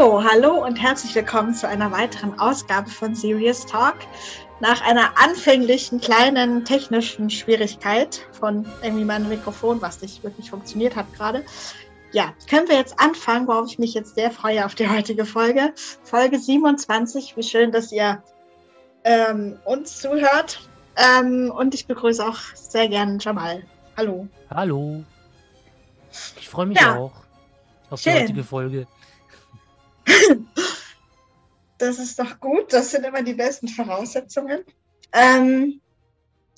So, hallo und herzlich willkommen zu einer weiteren Ausgabe von Serious Talk. Nach einer anfänglichen kleinen technischen Schwierigkeit von irgendwie meinem Mikrofon, was nicht wirklich funktioniert hat gerade, ja, können wir jetzt anfangen, worauf ich mich jetzt sehr freue auf die heutige Folge. Folge 27. Wie schön, dass ihr ähm, uns zuhört. Ähm, und ich begrüße auch sehr gerne Jamal. Hallo. Hallo. Ich freue mich ja. auch auf Schön. die heutige Folge. Das ist doch gut. Das sind immer die besten Voraussetzungen. Ähm,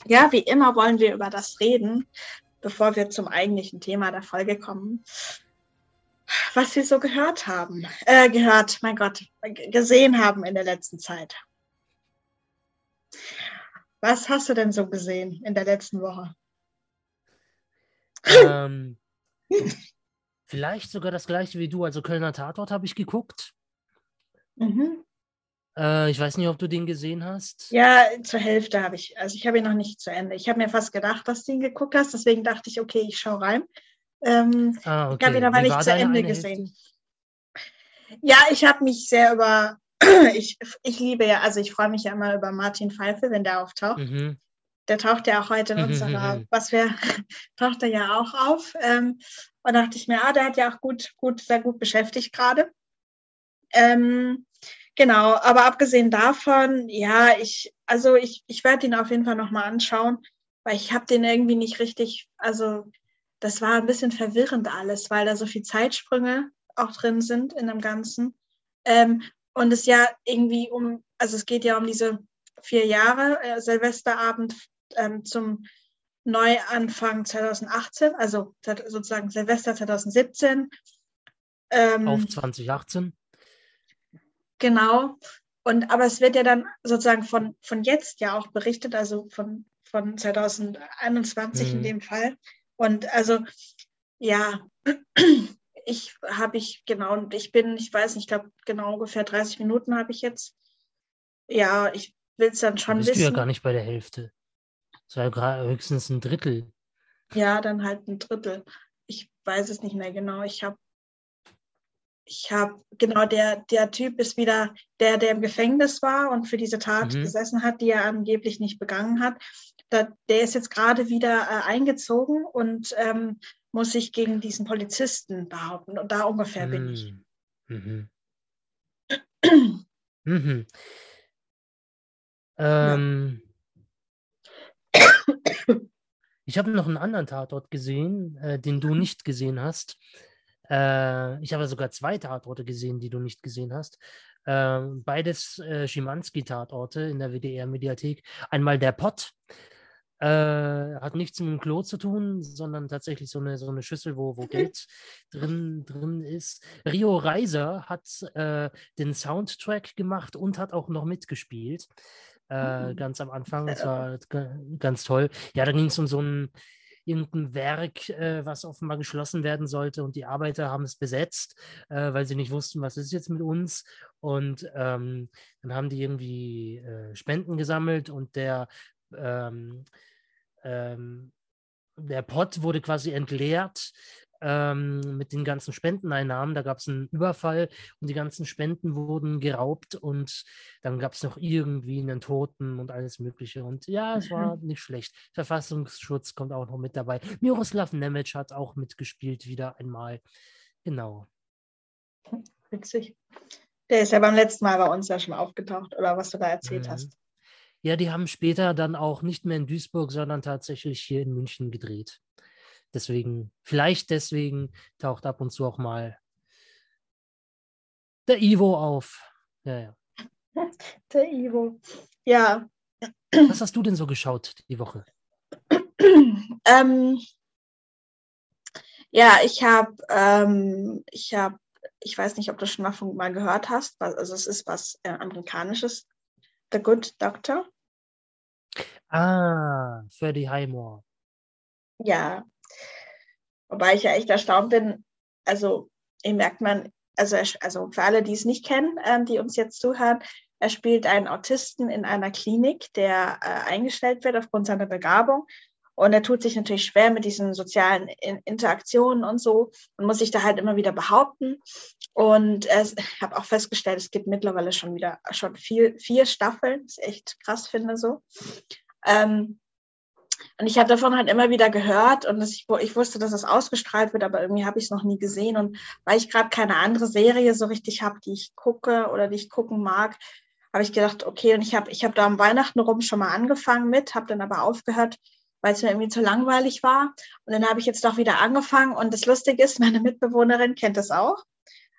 ja, wie immer wollen wir über das reden, bevor wir zum eigentlichen Thema der Folge kommen. Was wir so gehört haben, äh, gehört, mein Gott, gesehen haben in der letzten Zeit. Was hast du denn so gesehen in der letzten Woche? Ähm, vielleicht sogar das gleiche wie du. Also Kölner Tatort habe ich geguckt. Mhm. Äh, ich weiß nicht, ob du den gesehen hast. Ja, zur Hälfte habe ich. Also ich habe ihn noch nicht zu Ende. Ich habe mir fast gedacht, dass du ihn geguckt hast. Deswegen dachte ich, okay, ich schaue rein. Ähm, ah, okay. Ich habe ihn aber nicht zu Ende gesehen. Ja, ich habe mich sehr über. ich, ich liebe ja, also ich freue mich ja immer über Martin Pfeife, wenn der auftaucht. Mhm. Der taucht ja auch heute in mhm, unserer, mhm. was wir, taucht er ja auch auf. Ähm, und dachte ich mir, ah, der hat ja auch gut, gut, sehr gut beschäftigt gerade. Ähm, genau, aber abgesehen davon, ja, ich, also ich, ich werde ihn auf jeden Fall nochmal anschauen, weil ich habe den irgendwie nicht richtig, also das war ein bisschen verwirrend alles, weil da so viele Zeitsprünge auch drin sind in dem Ganzen. Ähm, und es ja irgendwie um, also es geht ja um diese vier Jahre äh, Silvesterabend ähm, zum Neuanfang 2018, also sozusagen Silvester 2017. Ähm, Auf 2018? Genau. Und aber es wird ja dann sozusagen von, von jetzt ja auch berichtet, also von, von 2021 mhm. in dem Fall. Und also ja, ich habe ich genau, und ich bin, ich weiß nicht, ich glaube genau ungefähr 30 Minuten habe ich jetzt. Ja, ich will es dann schon wissen. Bist du ja gar nicht bei der Hälfte. Es war ja höchstens ein Drittel. Ja, dann halt ein Drittel. Ich weiß es nicht mehr genau. Ich habe ich habe, genau, der, der Typ ist wieder der, der im Gefängnis war und für diese Tat mhm. gesessen hat, die er angeblich nicht begangen hat. Da, der ist jetzt gerade wieder äh, eingezogen und ähm, muss sich gegen diesen Polizisten behaupten. Und da ungefähr mhm. bin ich. Mhm. mhm. Ähm, ich habe noch einen anderen Tatort gesehen, äh, den du nicht gesehen hast. Äh, ich habe sogar zwei Tatorte gesehen, die du nicht gesehen hast. Äh, beides äh, Schimanski-Tatorte in der WDR-Mediathek. Einmal der Pott. Äh, hat nichts mit dem Klo zu tun, sondern tatsächlich so eine, so eine Schüssel, wo, wo Geld drin, drin ist. Rio Reiser hat äh, den Soundtrack gemacht und hat auch noch mitgespielt. Äh, mhm. ganz am Anfang. Das war ganz toll. Ja, da ging es um so ein irgendein Werk, äh, was offenbar geschlossen werden sollte und die Arbeiter haben es besetzt, äh, weil sie nicht wussten, was ist jetzt mit uns. Und ähm, dann haben die irgendwie äh, Spenden gesammelt und der ähm, ähm, der Pott wurde quasi entleert ähm, mit den ganzen Spendeneinnahmen. Da gab es einen Überfall und die ganzen Spenden wurden geraubt und dann gab es noch irgendwie einen Toten und alles Mögliche. Und ja, es war mhm. nicht schlecht. Verfassungsschutz kommt auch noch mit dabei. Miroslav Nemec hat auch mitgespielt, wieder einmal. Genau. Witzig. Der ist ja beim letzten Mal bei uns ja schon aufgetaucht, oder was du da erzählt mhm. hast. Ja, die haben später dann auch nicht mehr in Duisburg, sondern tatsächlich hier in München gedreht. Deswegen, vielleicht deswegen taucht ab und zu auch mal der Ivo auf. Ja, ja. Der Ivo. Ja. Was hast du denn so geschaut die Woche? ähm, ja, ich habe, ähm, ich habe, ich weiß nicht, ob du schon mal, von, mal gehört hast, also es ist was äh, amerikanisches, The Good Doctor. Ah, Freddie Highmore. Ja, Wobei ich ja echt erstaunt bin, also hier merkt man, also, also für alle, die es nicht kennen, ähm, die uns jetzt zuhören, er spielt einen Autisten in einer Klinik, der äh, eingestellt wird aufgrund seiner Begabung. Und er tut sich natürlich schwer mit diesen sozialen Interaktionen und so und muss sich da halt immer wieder behaupten. Und ich habe auch festgestellt, es gibt mittlerweile schon wieder schon vier, vier Staffeln, was ich echt krass finde so. Ähm, und ich habe davon halt immer wieder gehört und ich, ich wusste, dass es ausgestrahlt wird, aber irgendwie habe ich es noch nie gesehen. Und weil ich gerade keine andere Serie so richtig habe, die ich gucke oder die ich gucken mag, habe ich gedacht, okay, und ich habe ich hab da am Weihnachten rum schon mal angefangen mit, habe dann aber aufgehört, weil es mir irgendwie zu langweilig war. Und dann habe ich jetzt doch wieder angefangen. Und das Lustige ist, meine Mitbewohnerin kennt das auch.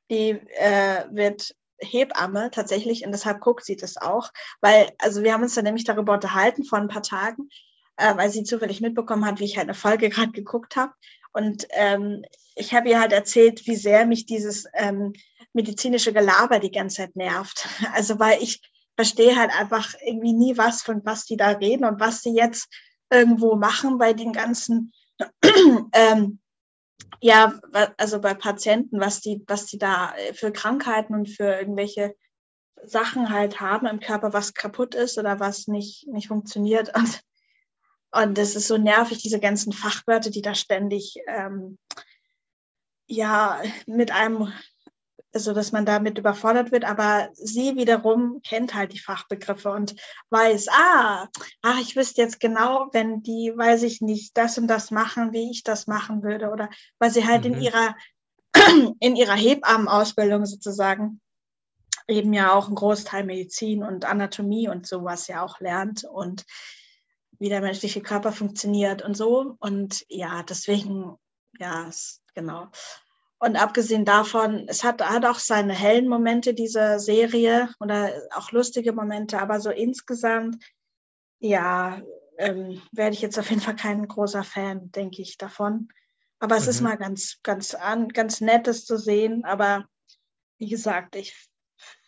Die äh, wird Hebamme tatsächlich und deshalb guckt sie das auch, weil, also wir haben uns dann nämlich darüber unterhalten vor ein paar Tagen, äh, weil sie zufällig mitbekommen hat, wie ich halt eine Folge gerade geguckt habe. Und ähm, ich habe ihr halt erzählt, wie sehr mich dieses ähm, medizinische Gelaber die ganze Zeit nervt. Also weil ich verstehe halt einfach irgendwie nie was, von was die da reden und was sie jetzt irgendwo machen bei den ganzen, ähm, ja, also bei Patienten, was die, was die da für Krankheiten und für irgendwelche Sachen halt haben im Körper, was kaputt ist oder was nicht, nicht funktioniert. Und, und das ist so nervig, diese ganzen Fachwörter, die da ständig ähm, ja mit einem also dass man damit überfordert wird, aber sie wiederum kennt halt die Fachbegriffe und weiß, ah, ach, ich wüsste jetzt genau, wenn die, weiß ich nicht, das und das machen, wie ich das machen würde. Oder weil sie halt mhm. in ihrer in ihrer Hebammenausbildung sozusagen eben ja auch einen Großteil Medizin und Anatomie und sowas ja auch lernt. Und wie der menschliche Körper funktioniert und so und ja, deswegen ja, genau. Und abgesehen davon, es hat, hat auch seine hellen Momente, diese Serie, oder auch lustige Momente, aber so insgesamt, ja, ähm, werde ich jetzt auf jeden Fall kein großer Fan, denke ich, davon. Aber es mhm. ist mal ganz, ganz, an, ganz nettes zu sehen. Aber wie gesagt, ich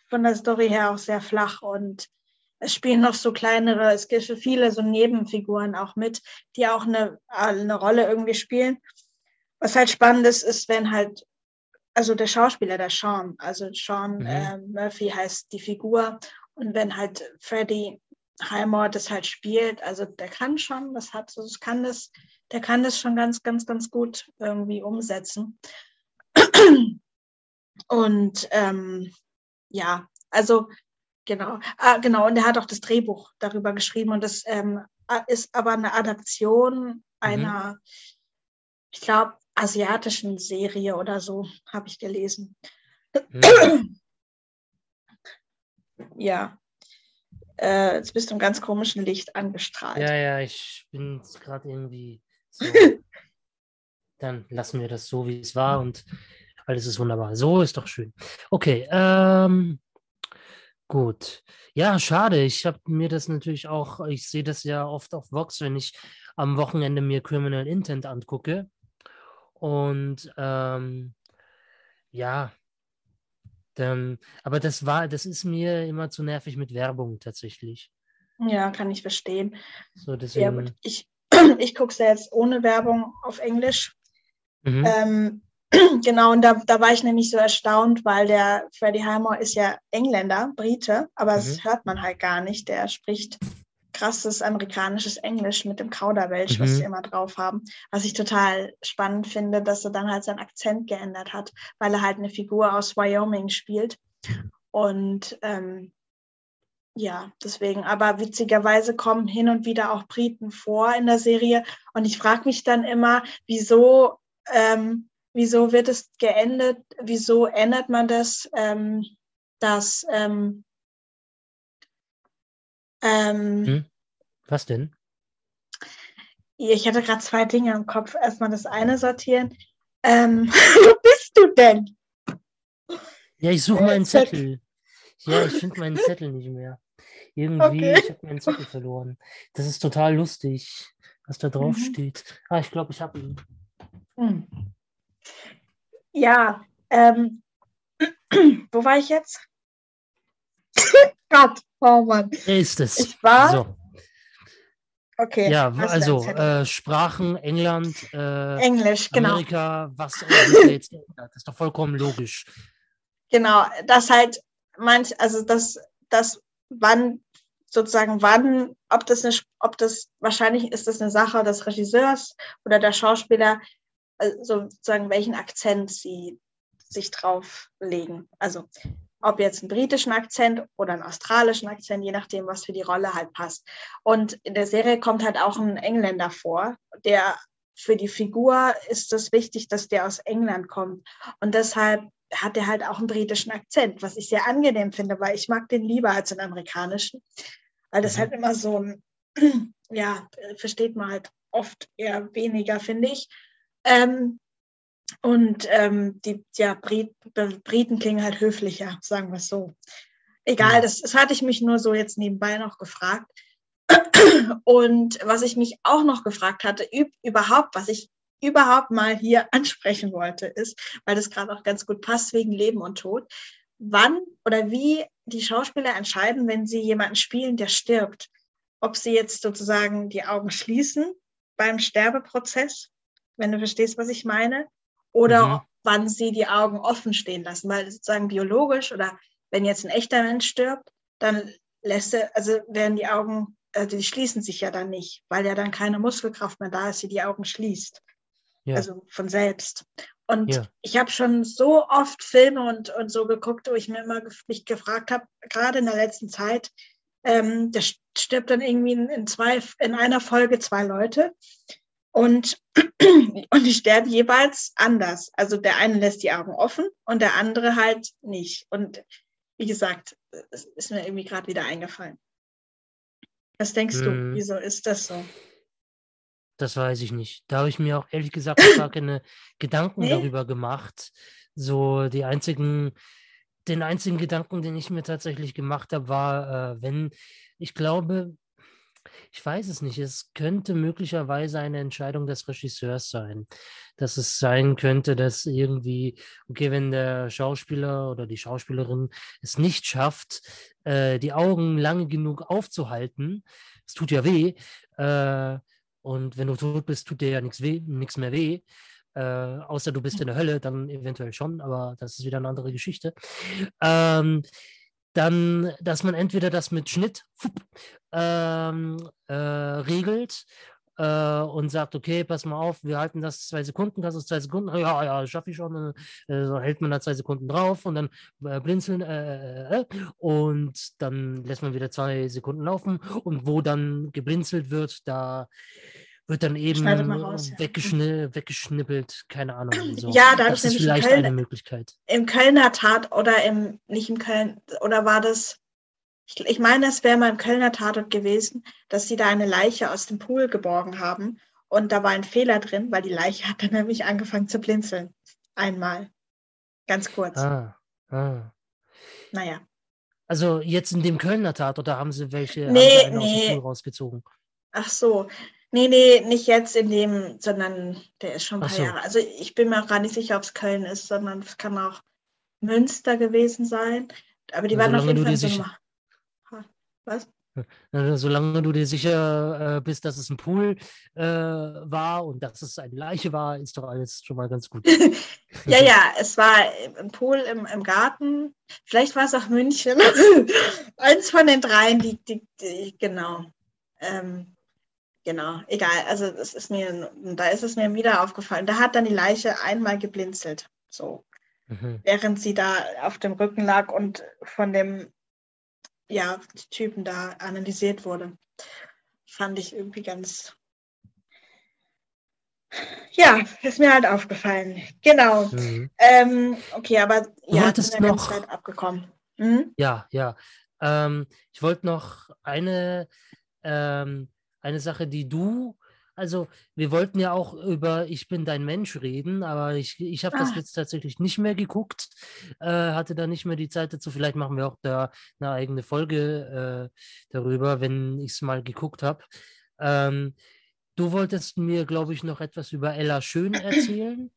von der Story her auch sehr flach und es spielen noch so kleinere, es gibt viele so Nebenfiguren auch mit, die auch eine, eine Rolle irgendwie spielen. Was halt spannend ist, ist, wenn halt, also der Schauspieler, der Sean, also Sean mhm. äh, Murphy heißt die Figur und wenn halt Freddie Highmore das halt spielt, also der kann schon, das hat so, das kann das, der kann das schon ganz, ganz, ganz gut irgendwie umsetzen. Und ähm, ja, also genau, ah, genau, und er hat auch das Drehbuch darüber geschrieben und das ähm, ist aber eine Adaption einer, mhm. ich glaube, asiatischen Serie oder so, habe ich gelesen. Mhm. ja. Äh, jetzt bist du im ganz komischen Licht angestrahlt. Ja, ja, ich bin gerade irgendwie so. Dann lassen wir das so, wie es war und alles ist wunderbar. So ist doch schön. Okay, ähm, gut. Ja, schade. Ich habe mir das natürlich auch, ich sehe das ja oft auf Vox, wenn ich am Wochenende mir Criminal Intent angucke. Und ähm, ja, dann, aber das war, das ist mir immer zu nervig mit Werbung tatsächlich. Ja, kann ich verstehen. So, deswegen. Ja, ich ich gucke es ja jetzt ohne Werbung auf Englisch. Mhm. Ähm, genau, und da, da war ich nämlich so erstaunt, weil der Freddie Highmore ist ja Engländer, Brite, aber mhm. das hört man halt gar nicht. Der spricht krasses amerikanisches Englisch mit dem Kauderwelsch, mhm. was sie immer drauf haben. Was ich total spannend finde, dass er dann halt seinen Akzent geändert hat, weil er halt eine Figur aus Wyoming spielt. Und ähm, ja, deswegen, aber witzigerweise kommen hin und wieder auch Briten vor in der Serie. Und ich frage mich dann immer, wieso, ähm, wieso wird es geendet, wieso ändert man das, ähm, dass ähm, ähm, hm? Was denn? Ich hatte gerade zwei Dinge im Kopf. Erstmal das eine sortieren. Ähm, wo bist du denn? Ja, ich suche meinen Zettel. Ja, ich finde meinen Zettel nicht mehr. Irgendwie, okay. ich habe meinen Zettel verloren. Das ist total lustig, was da drauf mhm. steht. Ah, ich glaube, ich habe ihn. Hm. Ja, ähm, wo war ich jetzt? Gott, oh Mann. Ist es. Ich war. So. Okay. Ja, also äh, Sprachen, England, äh, Englisch, genau. Amerika, was auch jetzt geändert. Das ist doch vollkommen logisch. Genau, das halt manch, also das, das, wann sozusagen wann, ob das, eine, ob das wahrscheinlich ist das eine Sache des Regisseurs oder der Schauspieler, also sozusagen welchen Akzent sie sich drauf legen. Also ob jetzt einen britischen Akzent oder einen australischen Akzent, je nachdem, was für die Rolle halt passt. Und in der Serie kommt halt auch ein Engländer vor, der für die Figur ist es wichtig, dass der aus England kommt. Und deshalb hat er halt auch einen britischen Akzent, was ich sehr angenehm finde, weil ich mag den lieber als den amerikanischen. Weil das mhm. halt immer so ein, ja, versteht man halt oft eher weniger, finde ich. Ähm, und ähm, die ja, Brit Briten klingen halt höflicher, sagen wir es so. Egal, das, das hatte ich mich nur so jetzt nebenbei noch gefragt. Und was ich mich auch noch gefragt hatte, überhaupt, was ich überhaupt mal hier ansprechen wollte, ist, weil das gerade auch ganz gut passt wegen Leben und Tod, wann oder wie die Schauspieler entscheiden, wenn sie jemanden spielen, der stirbt. Ob sie jetzt sozusagen die Augen schließen beim Sterbeprozess, wenn du verstehst, was ich meine, oder mhm. wann sie die Augen offen stehen lassen, weil sozusagen biologisch oder wenn jetzt ein echter Mensch stirbt, dann lässt er, also werden die Augen, also die schließen sich ja dann nicht, weil ja dann keine Muskelkraft mehr da ist, die die Augen schließt. Ja. Also von selbst. Und ja. ich habe schon so oft Filme und, und so geguckt, wo ich mir immer mich gefragt habe, gerade in der letzten Zeit, ähm, da stirbt dann irgendwie in, in, zwei, in einer Folge zwei Leute. Und, und die sterben jeweils anders. Also der eine lässt die Augen offen und der andere halt nicht. Und wie gesagt, es ist mir irgendwie gerade wieder eingefallen. Was denkst hm. du, wieso ist das so? Das weiß ich nicht. Da habe ich mir auch ehrlich gesagt gar keine Gedanken nee? darüber gemacht. So die einzigen, den einzigen Gedanken, den ich mir tatsächlich gemacht habe, war, äh, wenn, ich glaube, ich weiß es nicht. Es könnte möglicherweise eine Entscheidung des Regisseurs sein. Dass es sein könnte, dass irgendwie, okay, wenn der Schauspieler oder die Schauspielerin es nicht schafft, äh, die Augen lange genug aufzuhalten, es tut ja weh, äh, und wenn du tot bist, tut dir ja nichts mehr weh. Äh, außer du bist in der Hölle, dann eventuell schon, aber das ist wieder eine andere Geschichte. Ähm, dann, dass man entweder das mit Schnitt ähm, äh, regelt äh, und sagt, okay, pass mal auf, wir halten das zwei Sekunden, das ist zwei Sekunden, ja, ja, schaffe ich schon, äh, so hält man da zwei Sekunden drauf und dann äh, blinzeln äh, äh, und dann lässt man wieder zwei Sekunden laufen und wo dann geblinzelt wird, da wird dann eben raus, weggeschni ja. weggeschnippelt, keine Ahnung. So. Ja, da das ist vielleicht Köln, eine Möglichkeit. Im Kölner Tat oder im, nicht im Köln, oder war das, ich, ich meine, es wäre mal im Kölner Tatort gewesen, dass sie da eine Leiche aus dem Pool geborgen haben und da war ein Fehler drin, weil die Leiche hat dann nämlich angefangen zu blinzeln. Einmal. Ganz kurz. Ah, ah. Naja. Also jetzt in dem Kölner Tatort, da haben sie welche nee, nee. aus dem Pool rausgezogen. Ach so, Nee, nee, nicht jetzt in dem, sondern der ist schon ein paar so. Jahre. Also ich bin mir auch gar nicht sicher, ob es Köln ist, sondern es kann auch Münster gewesen sein. Aber die waren auf jeden Fall so sicher... Was? Solange du dir sicher äh, bist, dass es ein Pool äh, war und dass es eine Leiche war, ist doch alles schon mal ganz gut. ja, ja, es war ein Pool im, im Garten. Vielleicht war es auch München. Eins von den dreien, die, die, die genau. Ähm, genau, egal. Also das ist mir, da ist es mir wieder aufgefallen. Da hat dann die Leiche einmal geblinzelt, so, mhm. während sie da auf dem Rücken lag und von dem ja, Typen da analysiert wurde. Fand ich irgendwie ganz. Ja, ist mir halt aufgefallen. Genau. Mhm. Ähm, okay, aber ja, ist ja noch... ganz abgekommen. Mhm? Ja, ja. Ähm, ich wollte noch eine ähm, eine Sache, die du, also wir wollten ja auch über Ich bin dein Mensch reden, aber ich, ich habe ah. das jetzt tatsächlich nicht mehr geguckt, äh, hatte da nicht mehr die Zeit dazu. Vielleicht machen wir auch da eine eigene Folge äh, darüber, wenn ich es mal geguckt habe. Ähm, du wolltest mir, glaube ich, noch etwas über Ella Schön erzählen.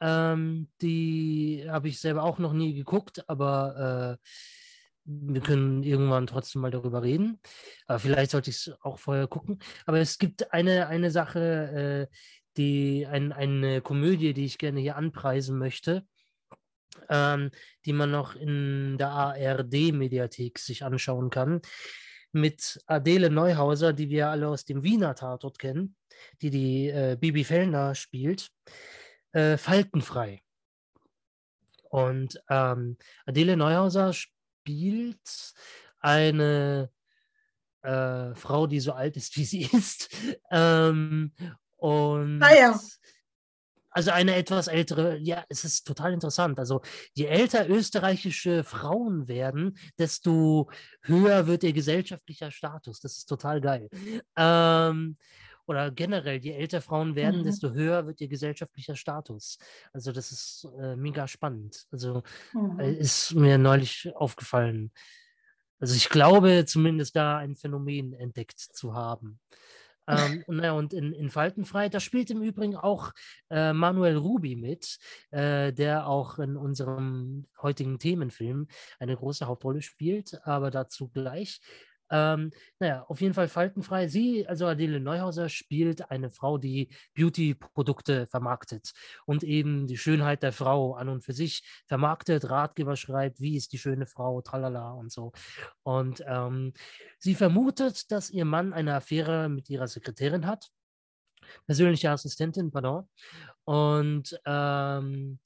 Ähm, die habe ich selber auch noch nie geguckt, aber äh, wir können irgendwann trotzdem mal darüber reden. Aber vielleicht sollte ich es auch vorher gucken. Aber es gibt eine, eine Sache, äh, die ein, eine Komödie, die ich gerne hier anpreisen möchte, ähm, die man noch in der ARD-Mediathek sich anschauen kann. mit Adele Neuhauser, die wir alle aus dem Wiener Tatort kennen, die die äh, Bibi Fellner spielt, äh, faltenfrei. Und ähm, Adele Neuhauser spielt eine äh, Frau, die so alt ist, wie sie ist. Ähm, und ah, ja. also eine etwas ältere, ja, es ist total interessant. Also je älter österreichische Frauen werden, desto höher wird ihr gesellschaftlicher Status. Das ist total geil. Ähm, oder generell, je älter Frauen werden, mhm. desto höher wird ihr gesellschaftlicher Status. Also das ist äh, mega spannend. Also äh, mhm. ist mir neulich aufgefallen. Also ich glaube zumindest da ein Phänomen entdeckt zu haben. Ähm, und, naja, und in, in Faltenfrei, da spielt im Übrigen auch äh, Manuel Rubi mit, äh, der auch in unserem heutigen Themenfilm eine große Hauptrolle spielt, aber dazu gleich. Ähm, naja, auf jeden Fall faltenfrei. Sie, also Adele Neuhauser, spielt eine Frau, die Beauty-Produkte vermarktet und eben die Schönheit der Frau an und für sich vermarktet, Ratgeber schreibt, wie ist die schöne Frau, tralala und so. Und ähm, sie vermutet, dass ihr Mann eine Affäre mit ihrer Sekretärin hat, persönliche Assistentin, pardon. Und ähm,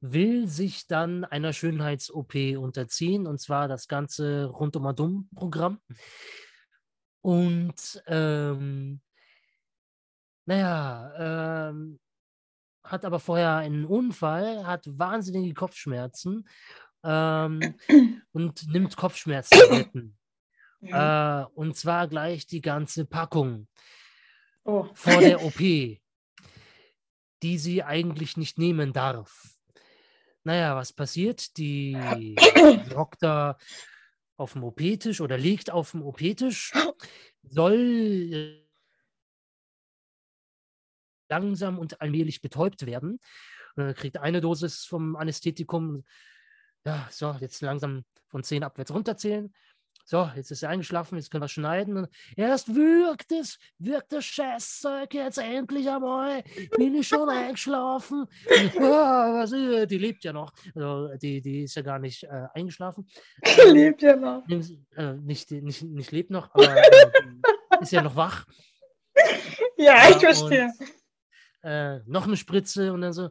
will sich dann einer Schönheits-OP unterziehen, und zwar das ganze Rundum-Programm. Und ähm, naja, ähm, hat aber vorher einen Unfall, hat wahnsinnige Kopfschmerzen ähm, und nimmt Kopfschmerztabletten. Ja. Äh, und zwar gleich die ganze Packung oh. vor der OP, die sie eigentlich nicht nehmen darf. Naja, was passiert? Die hockt da auf dem OP-Tisch oder liegt auf dem OP-Tisch, soll äh, langsam und allmählich betäubt werden. Kriegt eine Dosis vom Anästhetikum, ja, so, jetzt langsam von 10 abwärts runterzählen so, jetzt ist er eingeschlafen, jetzt können wir schneiden. Erst wirkt es, wirkt das Scheißzeug jetzt endlich einmal. Bin ich schon eingeschlafen? oh, was ist, die lebt ja noch. Also, die, die ist ja gar nicht äh, eingeschlafen. Die ähm, lebt ja noch. Äh, nicht, nicht, nicht lebt noch, aber äh, ist ja noch wach. Ja, ich verstehe. Und, äh, noch eine Spritze und dann so,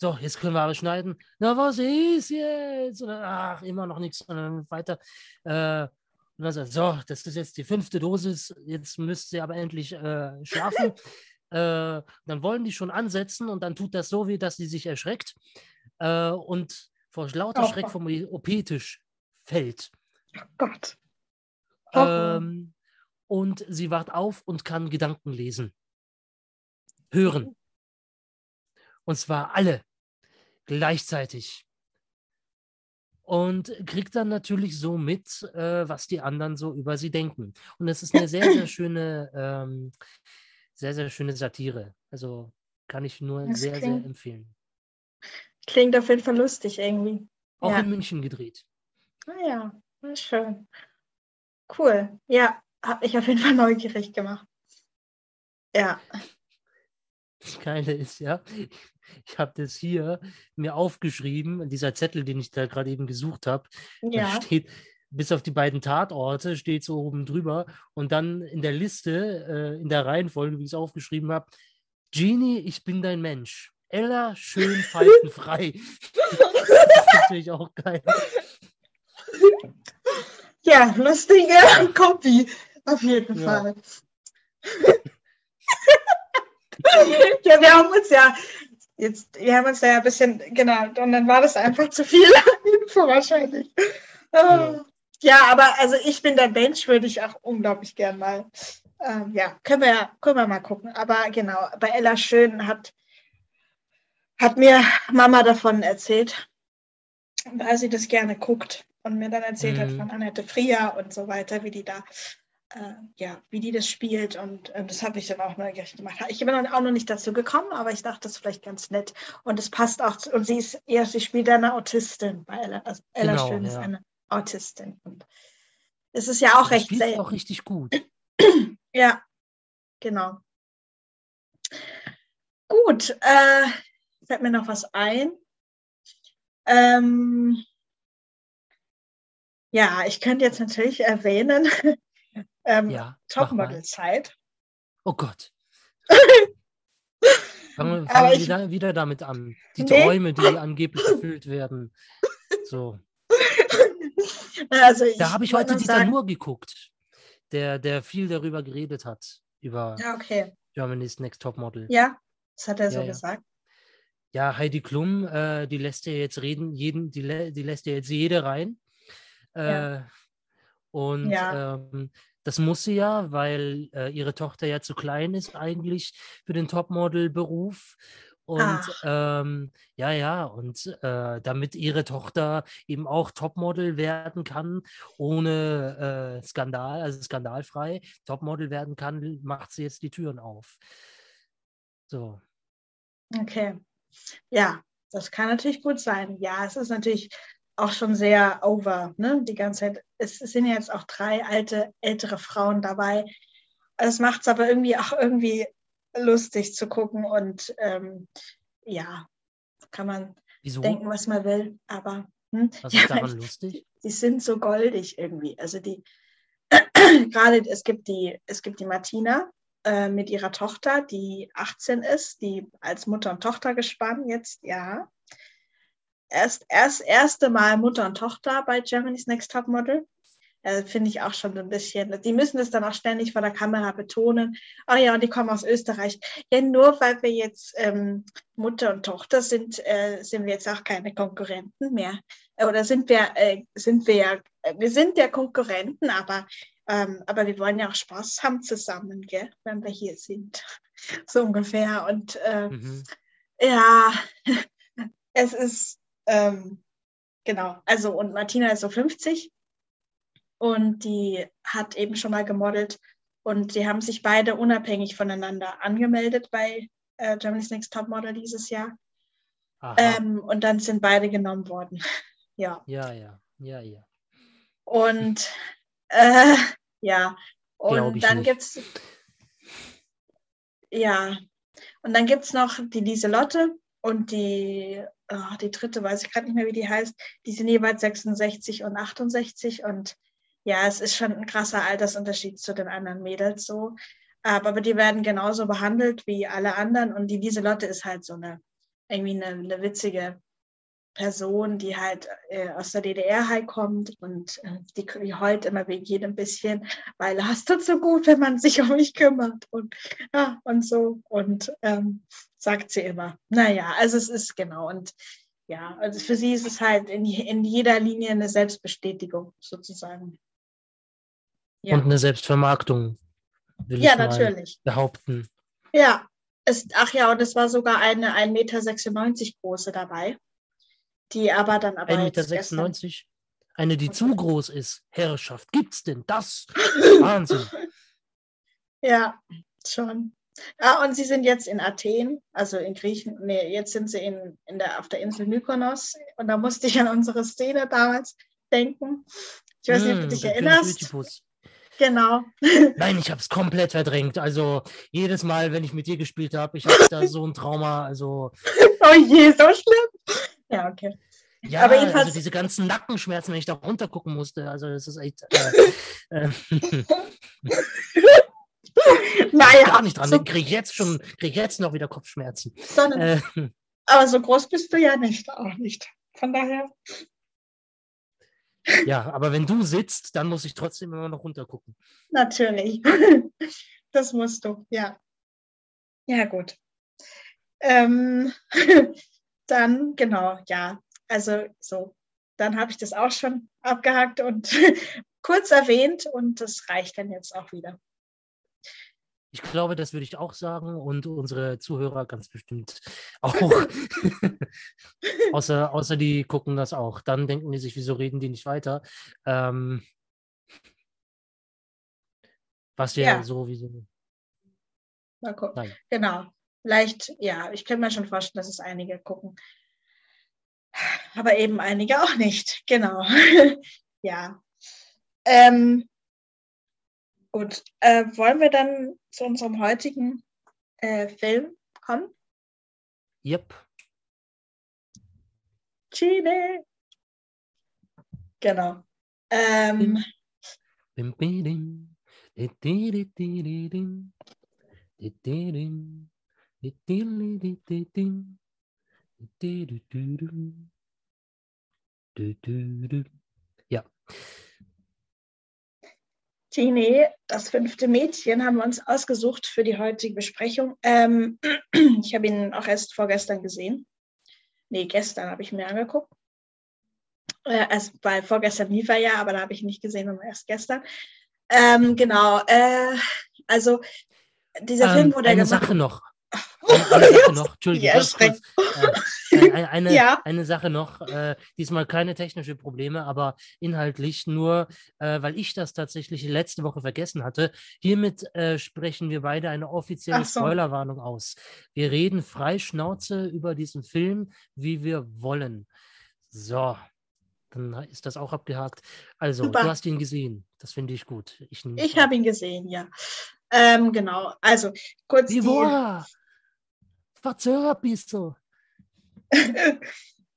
so, jetzt können wir aber schneiden. Na, was ist jetzt? Und ach, immer noch nichts. Und dann weiter. Äh, und dann sagt, so, das ist jetzt die fünfte Dosis. Jetzt müsst ihr aber endlich äh, schlafen. äh, dann wollen die schon ansetzen und dann tut das so weh, dass sie sich erschreckt äh, und vor lauter oh. Schreck vom OP-Tisch fällt. Oh Gott. Oh. Ähm, und sie wacht auf und kann Gedanken lesen. Hören. Und zwar alle gleichzeitig. Und kriegt dann natürlich so mit, äh, was die anderen so über sie denken. Und es ist eine sehr, sehr schöne, ähm, sehr, sehr schöne Satire. Also kann ich nur das sehr, klingt, sehr empfehlen. Klingt auf jeden Fall lustig irgendwie. Auch ja. in München gedreht. Ah ja, schön. Cool. Ja, hat mich auf jeden Fall neugierig gemacht. Ja. Das Geile ist ja, ich habe das hier mir aufgeschrieben, dieser Zettel, den ich da gerade eben gesucht habe. Ja. Da steht, bis auf die beiden Tatorte steht so oben drüber und dann in der Liste, äh, in der Reihenfolge, wie ich es aufgeschrieben habe, Genie, ich bin dein Mensch. Ella, schön faltenfrei. das ist natürlich auch geil. Ja, lustige Copy, auf jeden ja. Fall. ja, wir haben uns ja jetzt, wir haben uns da ja ein bisschen, genau, und dann war das einfach zu viel Info wahrscheinlich. Ja. ja, aber also ich bin der Bench, würde ich auch unglaublich gern mal. Ähm, ja, können wir ja, können wir mal gucken. Aber genau, bei Ella Schön hat, hat mir Mama davon erzählt, weil sie das gerne guckt und mir dann erzählt mhm. hat von Annette Fria und so weiter, wie die da äh, ja, wie die das spielt und äh, das habe ich dann auch neugierig gemacht. Ich bin dann auch noch nicht dazu gekommen, aber ich dachte, das ist vielleicht ganz nett und es passt auch zu, und sie ist eher, sie spielt eine Autistin, weil Ella, also Ella genau, Schön ja. ist eine Autistin und es ist ja auch das recht selten. auch richtig gut. ja, genau. Gut, äh, fällt mir noch was ein. Ähm, Ja, ich könnte jetzt natürlich erwähnen, ähm, ja, Topmodel-Zeit. Oh Gott. Fangen, fangen wir wieder, wieder, damit an. Die nee. Träume, die angeblich erfüllt werden. So. Also da habe ich heute Dieter sagen, Moore geguckt, der, der viel darüber geredet hat, über ja, okay. Germany's Next Top Model. Ja, das hat er so ja, gesagt. Ja, Heidi Klum, äh, die lässt ja jetzt reden, jeden, die, die lässt ja jetzt jede rein. Äh, und ähm, das muss sie ja, weil äh, ihre Tochter ja zu klein ist eigentlich für den Topmodel-Beruf. Und ähm, ja, ja, und äh, damit ihre Tochter eben auch Topmodel werden kann, ohne äh, Skandal, also skandalfrei Topmodel werden kann, macht sie jetzt die Türen auf. So. Okay. Ja, das kann natürlich gut sein. Ja, es ist natürlich auch schon sehr over, ne? Die ganze Zeit. Es sind jetzt auch drei alte, ältere Frauen dabei. Es macht es aber irgendwie auch irgendwie lustig zu gucken und ähm, ja, kann man Wieso? denken, was man will, aber hm? was ist ja, daran lustig? Die, die, sind so goldig irgendwie. Also die gerade es gibt die es gibt die Martina äh, mit ihrer Tochter, die 18 ist, die als Mutter und Tochter gespannt jetzt ja erst, erst erste Mal Mutter und Tochter bei Germany's Next Top Model. Äh, Finde ich auch schon ein bisschen. Die müssen es dann auch ständig vor der Kamera betonen. Ach ja, und die kommen aus Österreich. Ja, nur weil wir jetzt ähm, Mutter und Tochter sind, äh, sind wir jetzt auch keine Konkurrenten mehr. Oder sind wir, äh, sind wir ja, wir sind ja Konkurrenten, aber, ähm, aber wir wollen ja auch Spaß haben zusammen, gell, wenn wir hier sind. so ungefähr. Und äh, mhm. ja, es ist ähm, genau, also und Martina ist so 50 und die hat eben schon mal gemodelt. Und die haben sich beide unabhängig voneinander angemeldet bei äh, Germany's Next Top Model dieses Jahr. Ähm, und dann sind beide genommen worden. ja. Ja, ja, ja, ja. Und äh, ja, und dann gibt es ja, und dann gibt es noch die Lieselotte und die oh, die dritte weiß ich gerade nicht mehr, wie die heißt, die sind jeweils 66 und 68 und ja, es ist schon ein krasser Altersunterschied zu den anderen Mädels so. Aber, die werden genauso behandelt wie alle anderen. Und die Lieselotte ist halt so eine, irgendwie eine, eine witzige Person, die halt äh, aus der DDR halt kommt und äh, die, die heult immer wegen jedem bisschen, weil hast du so gut, wenn man sich um mich kümmert und ja, und so und ähm, sagt sie immer. Naja, also es ist genau und ja, also für sie ist es halt in, in jeder Linie eine Selbstbestätigung sozusagen. Ja. Und eine Selbstvermarktung, will ja, ich natürlich. behaupten. Ja, es, ach ja, und es war sogar eine 1,96 Meter große dabei die aber dann aber. 1,96 Meter? Eine, die okay. zu groß ist. Herrschaft, gibt's denn das? Wahnsinn. Ja, schon. Ah, und sie sind jetzt in Athen, also in Griechen. Nee, jetzt sind sie in, in der, auf der Insel Mykonos. Und da musste ich an unsere Szene damals denken. Ich weiß nicht, ob du hm, dich erinnerst. Genau. Nein, ich habe es komplett verdrängt. Also jedes Mal, wenn ich mit dir gespielt habe, ich habe da so ein Trauma. Also. Oh je, so schlimm. Ja, okay. Ja, aber jedenfalls... also diese ganzen Nackenschmerzen, wenn ich da runter gucken musste, also das ist echt. Äh, äh, naja. Gar nicht dran. So, krieg jetzt schon, krieg jetzt noch wieder Kopfschmerzen. Äh, aber so groß bist du ja nicht, auch nicht. Von daher. Ja, aber wenn du sitzt, dann muss ich trotzdem immer noch runter gucken. Natürlich. Das musst du, ja. Ja, gut. Ähm, dann, genau, ja, also so, dann habe ich das auch schon abgehakt und kurz erwähnt und das reicht dann jetzt auch wieder. Ich glaube, das würde ich auch sagen und unsere Zuhörer ganz bestimmt auch. außer, außer die gucken das auch. Dann denken die sich, wieso reden die nicht weiter? Ähm, was ja, ja sowieso. Mal gucken. Nein. Genau. Vielleicht, ja, ich könnte mir schon vorstellen, dass es einige gucken. Aber eben einige auch nicht. Genau. ja. Ähm, gut. Äh, wollen wir dann zu unserem heutigen äh, Film kommen? Yep. Chile. Genau. Ähm, ja. Tine, das fünfte Mädchen, haben wir uns ausgesucht für die heutige Besprechung. Ähm, ich habe ihn auch erst vorgestern gesehen. Nee, gestern habe ich mir angeguckt. Äh, also, weil vorgestern lief er ja, aber da habe ich ihn nicht gesehen, sondern erst gestern. Ähm, genau. Äh, also, dieser ähm, Film wurde eine gemacht. Sache noch. Eine, Sache noch, Entschuldigung, ja, kurz. Äh, eine, eine, ja. eine, Sache noch, äh, diesmal keine technische Probleme, aber inhaltlich nur, äh, weil ich das tatsächlich letzte Woche vergessen hatte. Hiermit äh, sprechen wir beide eine offizielle so. Spoilerwarnung aus. Wir reden frei Schnauze über diesen Film, wie wir wollen. So, dann ist das auch abgehakt. Also, Super. du hast ihn gesehen. Das finde ich gut. Ich, ich habe ihn gesehen, ja. Ähm, genau. Also, kurz. Wie war? Verzöger bist du.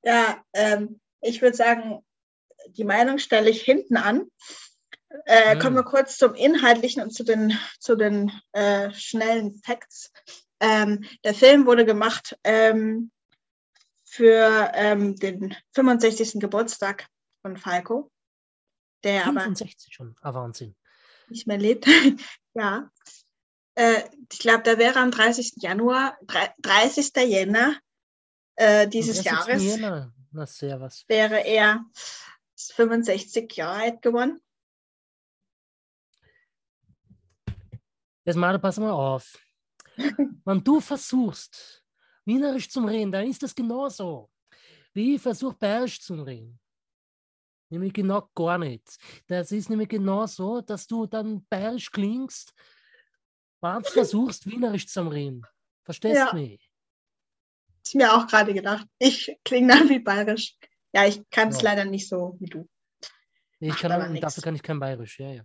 ja, ähm, ich würde sagen, die Meinung stelle ich hinten an. Äh, mhm. Kommen wir kurz zum Inhaltlichen und zu den, zu den äh, schnellen Facts. Ähm, der Film wurde gemacht ähm, für ähm, den 65. Geburtstag von Falco. Der 65 aber schon, ah, Wahnsinn. Nicht mehr lebt. ja. Äh, ich glaube, der wäre am 30. Januar, 30. Jänner äh, dieses Jahres. Jänner. Na, sehr was. Wäre er 65 Jahre alt geworden. Jetzt mal, pass mal auf. Wenn du versuchst, Wienerisch zum Reden, dann ist das genauso. Wie ich versuche, Bayerisch zu reden. Nämlich genau gar nichts. Das ist nämlich genau so, dass du dann bayerisch klingst, wenn du versuchst, Wienerisch zu reden. Verstehst du ja. mich? Ist mir auch gerade gedacht. Ich klinge dann wie bayerisch. Ja, ich kann es ja. leider nicht so wie du. Ich kann, dafür kann ich kein bayerisch, ja, ja.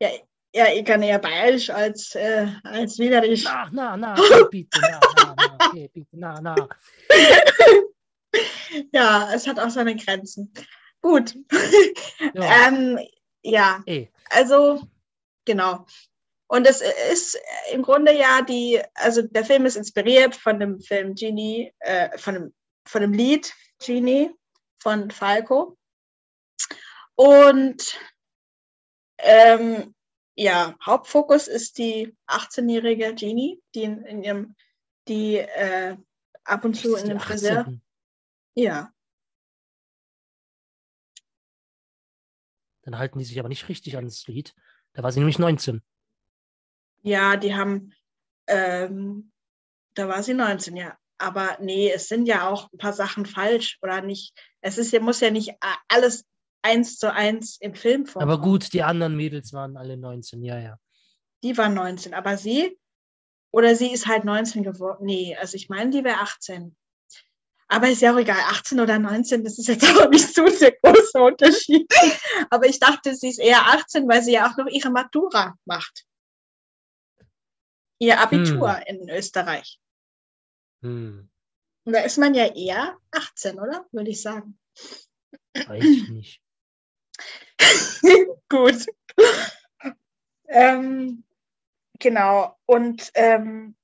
Ja, ja, ich kann eher bayerisch als, äh, als wienerisch. Na, na, na, bitte, na, na, na, okay, bitte, na, na. ja, es hat auch seine Grenzen. Gut. Ja, ähm, ja. also genau. Und es ist im Grunde ja die, also der Film ist inspiriert von dem Film Genie, äh, von, dem, von dem Lied Genie von Falco. Und ähm, ja, Hauptfokus ist die 18-jährige Genie, die in, in ihrem, die äh, ab und zu in dem Friseur. Ja. Dann halten die sich aber nicht richtig an das Lied. Da war sie nämlich 19. Ja, die haben, ähm, da war sie 19, ja. Aber nee, es sind ja auch ein paar Sachen falsch oder nicht. Es ist ja, muss ja nicht alles eins zu eins im Film vorkommen. Aber gut, die anderen Mädels waren alle 19, ja, ja. Die waren 19, aber sie, oder sie ist halt 19 geworden. Nee, also ich meine, die wäre 18. Aber ist ja auch egal, 18 oder 19, das ist jetzt auch nicht so der große Unterschied. Aber ich dachte, sie ist eher 18, weil sie ja auch noch ihre Matura macht. Ihr Abitur hm. in Österreich. Hm. Und da ist man ja eher 18, oder? Würde ich sagen. Weiß ich nicht. Gut. ähm, genau. Und ähm,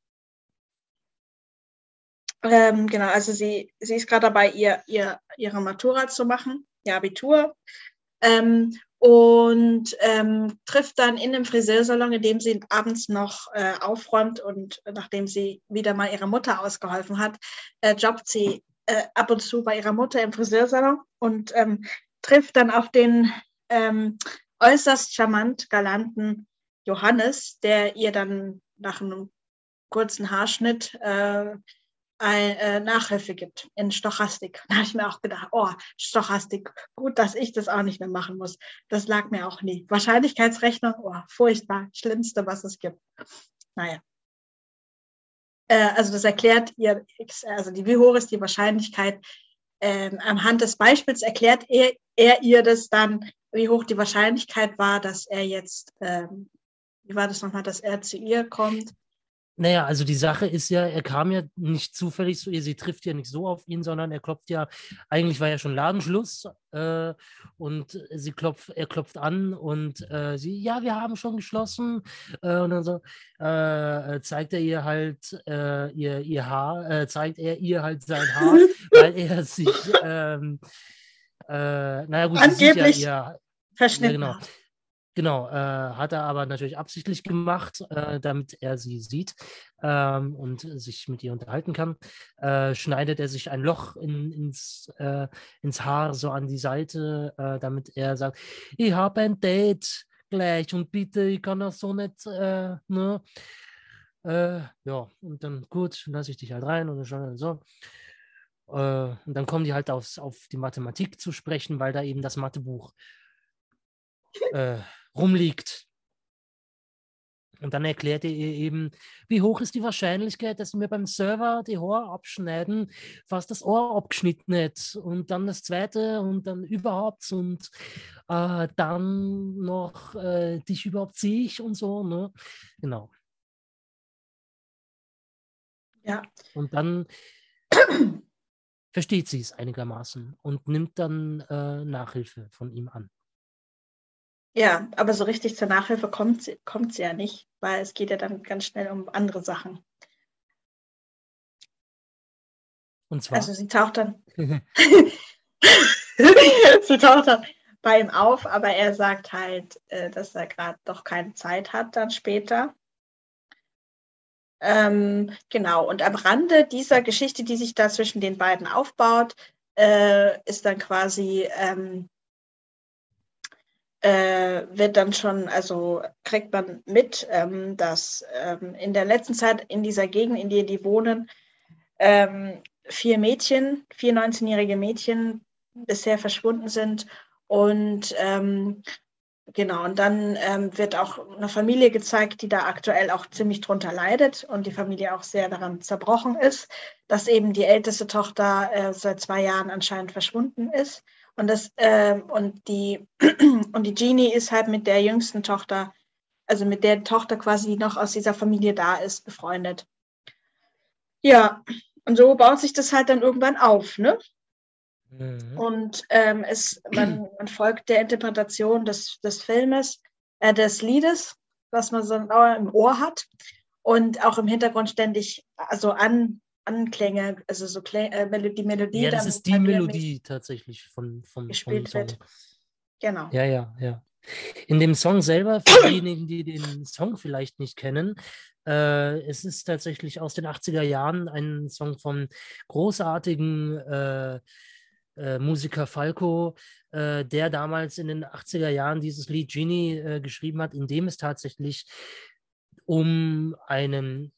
ähm, genau, also sie, sie ist gerade dabei, ihr, ihr, ihre Matura zu machen, ihr Abitur. Ähm, und ähm, trifft dann in dem Friseursalon, in dem sie abends noch äh, aufräumt und nachdem sie wieder mal ihrer Mutter ausgeholfen hat, äh, jobbt sie äh, ab und zu bei ihrer Mutter im Friseursalon und ähm, trifft dann auf den ähm, äußerst charmant galanten Johannes, der ihr dann nach einem kurzen Haarschnitt äh, ein, äh, Nachhilfe gibt in Stochastik. Da habe ich mir auch gedacht, oh, Stochastik, gut, dass ich das auch nicht mehr machen muss. Das lag mir auch nie. Wahrscheinlichkeitsrechnung, oh, furchtbar, schlimmste, was es gibt. Naja. Äh, also das erklärt ihr, also die, wie hoch ist die Wahrscheinlichkeit, ähm, anhand des Beispiels erklärt er, er, ihr das dann, wie hoch die Wahrscheinlichkeit war, dass er jetzt, ähm, wie war das nochmal, dass er zu ihr kommt Naja, also die Sache ist ja, er kam ja nicht zufällig zu ihr, sie trifft ja nicht so auf ihn, sondern er klopft ja, eigentlich war ja schon Ladenschluss äh, und sie klopft, er klopft an und äh, sie, ja, wir haben schon geschlossen äh, und dann so äh, zeigt er ihr halt äh, ihr, ihr Haar, äh, zeigt er ihr halt sein Haar, weil er sich, ähm, naja gut, Angeblich sie ja, ihr, verschnitten. Ja, genau. Genau, äh, hat er aber natürlich absichtlich gemacht, äh, damit er sie sieht ähm, und sich mit ihr unterhalten kann. Äh, schneidet er sich ein Loch in, ins, äh, ins Haar so an die Seite, äh, damit er sagt, ich habe ein Date gleich und bitte, ich kann das so nicht, äh, ne? ja, und dann gut, lasse ich dich halt rein und dann so. und dann kommen die halt aufs, auf die Mathematik zu sprechen, weil da eben das Mathebuch äh, rumliegt. Und dann erklärt er ihr eben, wie hoch ist die Wahrscheinlichkeit, dass mir beim Server die Haare abschneiden, fast das Ohr abgeschnitten hat. Und dann das zweite und dann überhaupt und äh, dann noch äh, dich überhaupt sehe ich und so. Ne? Genau. Ja. Und dann versteht sie es einigermaßen und nimmt dann äh, Nachhilfe von ihm an. Ja, aber so richtig zur Nachhilfe kommt sie, kommt sie ja nicht, weil es geht ja dann ganz schnell um andere Sachen. Und zwar? Also sie taucht dann. sie taucht dann bei ihm auf, aber er sagt halt, äh, dass er gerade doch keine Zeit hat dann später. Ähm, genau, und am Rande dieser Geschichte, die sich da zwischen den beiden aufbaut, äh, ist dann quasi ähm, äh, wird dann schon, also kriegt man mit, ähm, dass ähm, in der letzten Zeit in dieser Gegend, in der die wohnen, ähm, vier Mädchen, vier 19-jährige Mädchen bisher verschwunden sind. Und ähm, genau, und dann ähm, wird auch eine Familie gezeigt, die da aktuell auch ziemlich drunter leidet und die Familie auch sehr daran zerbrochen ist, dass eben die älteste Tochter äh, seit zwei Jahren anscheinend verschwunden ist. Und, das, äh, und, die, und die Genie ist halt mit der jüngsten Tochter, also mit der Tochter quasi, die noch aus dieser Familie da ist, befreundet. Ja, und so baut sich das halt dann irgendwann auf, ne? Mhm. Und ähm, es, man, man, folgt der Interpretation des, des Filmes, äh, des Liedes, was man so im Ohr hat und auch im Hintergrund ständig also an, Anklänge, also so Klä äh, die Melodie. Ja, das ist die Melodie tatsächlich von, von, gespielt vom wird. Genau. Ja, ja, ja. In dem Song selber, für diejenigen, die den Song vielleicht nicht kennen, äh, es ist tatsächlich aus den 80er Jahren ein Song von großartigen äh, äh, Musiker Falco, äh, der damals in den 80er Jahren dieses Lied Genie äh, geschrieben hat, in dem es tatsächlich um einen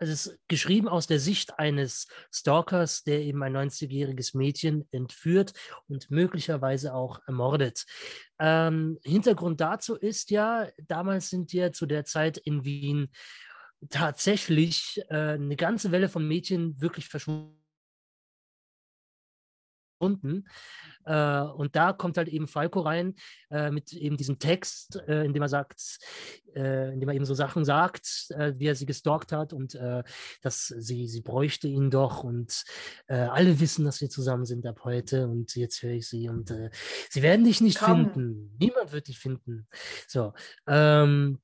es ist geschrieben aus der Sicht eines Stalkers, der eben ein 90-jähriges Mädchen entführt und möglicherweise auch ermordet. Ähm, Hintergrund dazu ist ja, damals sind ja zu der Zeit in Wien tatsächlich äh, eine ganze Welle von Mädchen wirklich verschwunden gefunden. Äh, und da kommt halt eben Falco rein äh, mit eben diesem Text, äh, in dem er sagt, äh, in dem er eben so Sachen sagt, äh, wie er sie gestalkt hat und äh, dass sie, sie bräuchte ihn doch und alle wissen, dass wir zusammen sind ab heute und jetzt höre ich sie und sie werden dich nicht Komm. finden. Niemand wird dich finden. So. Ähm,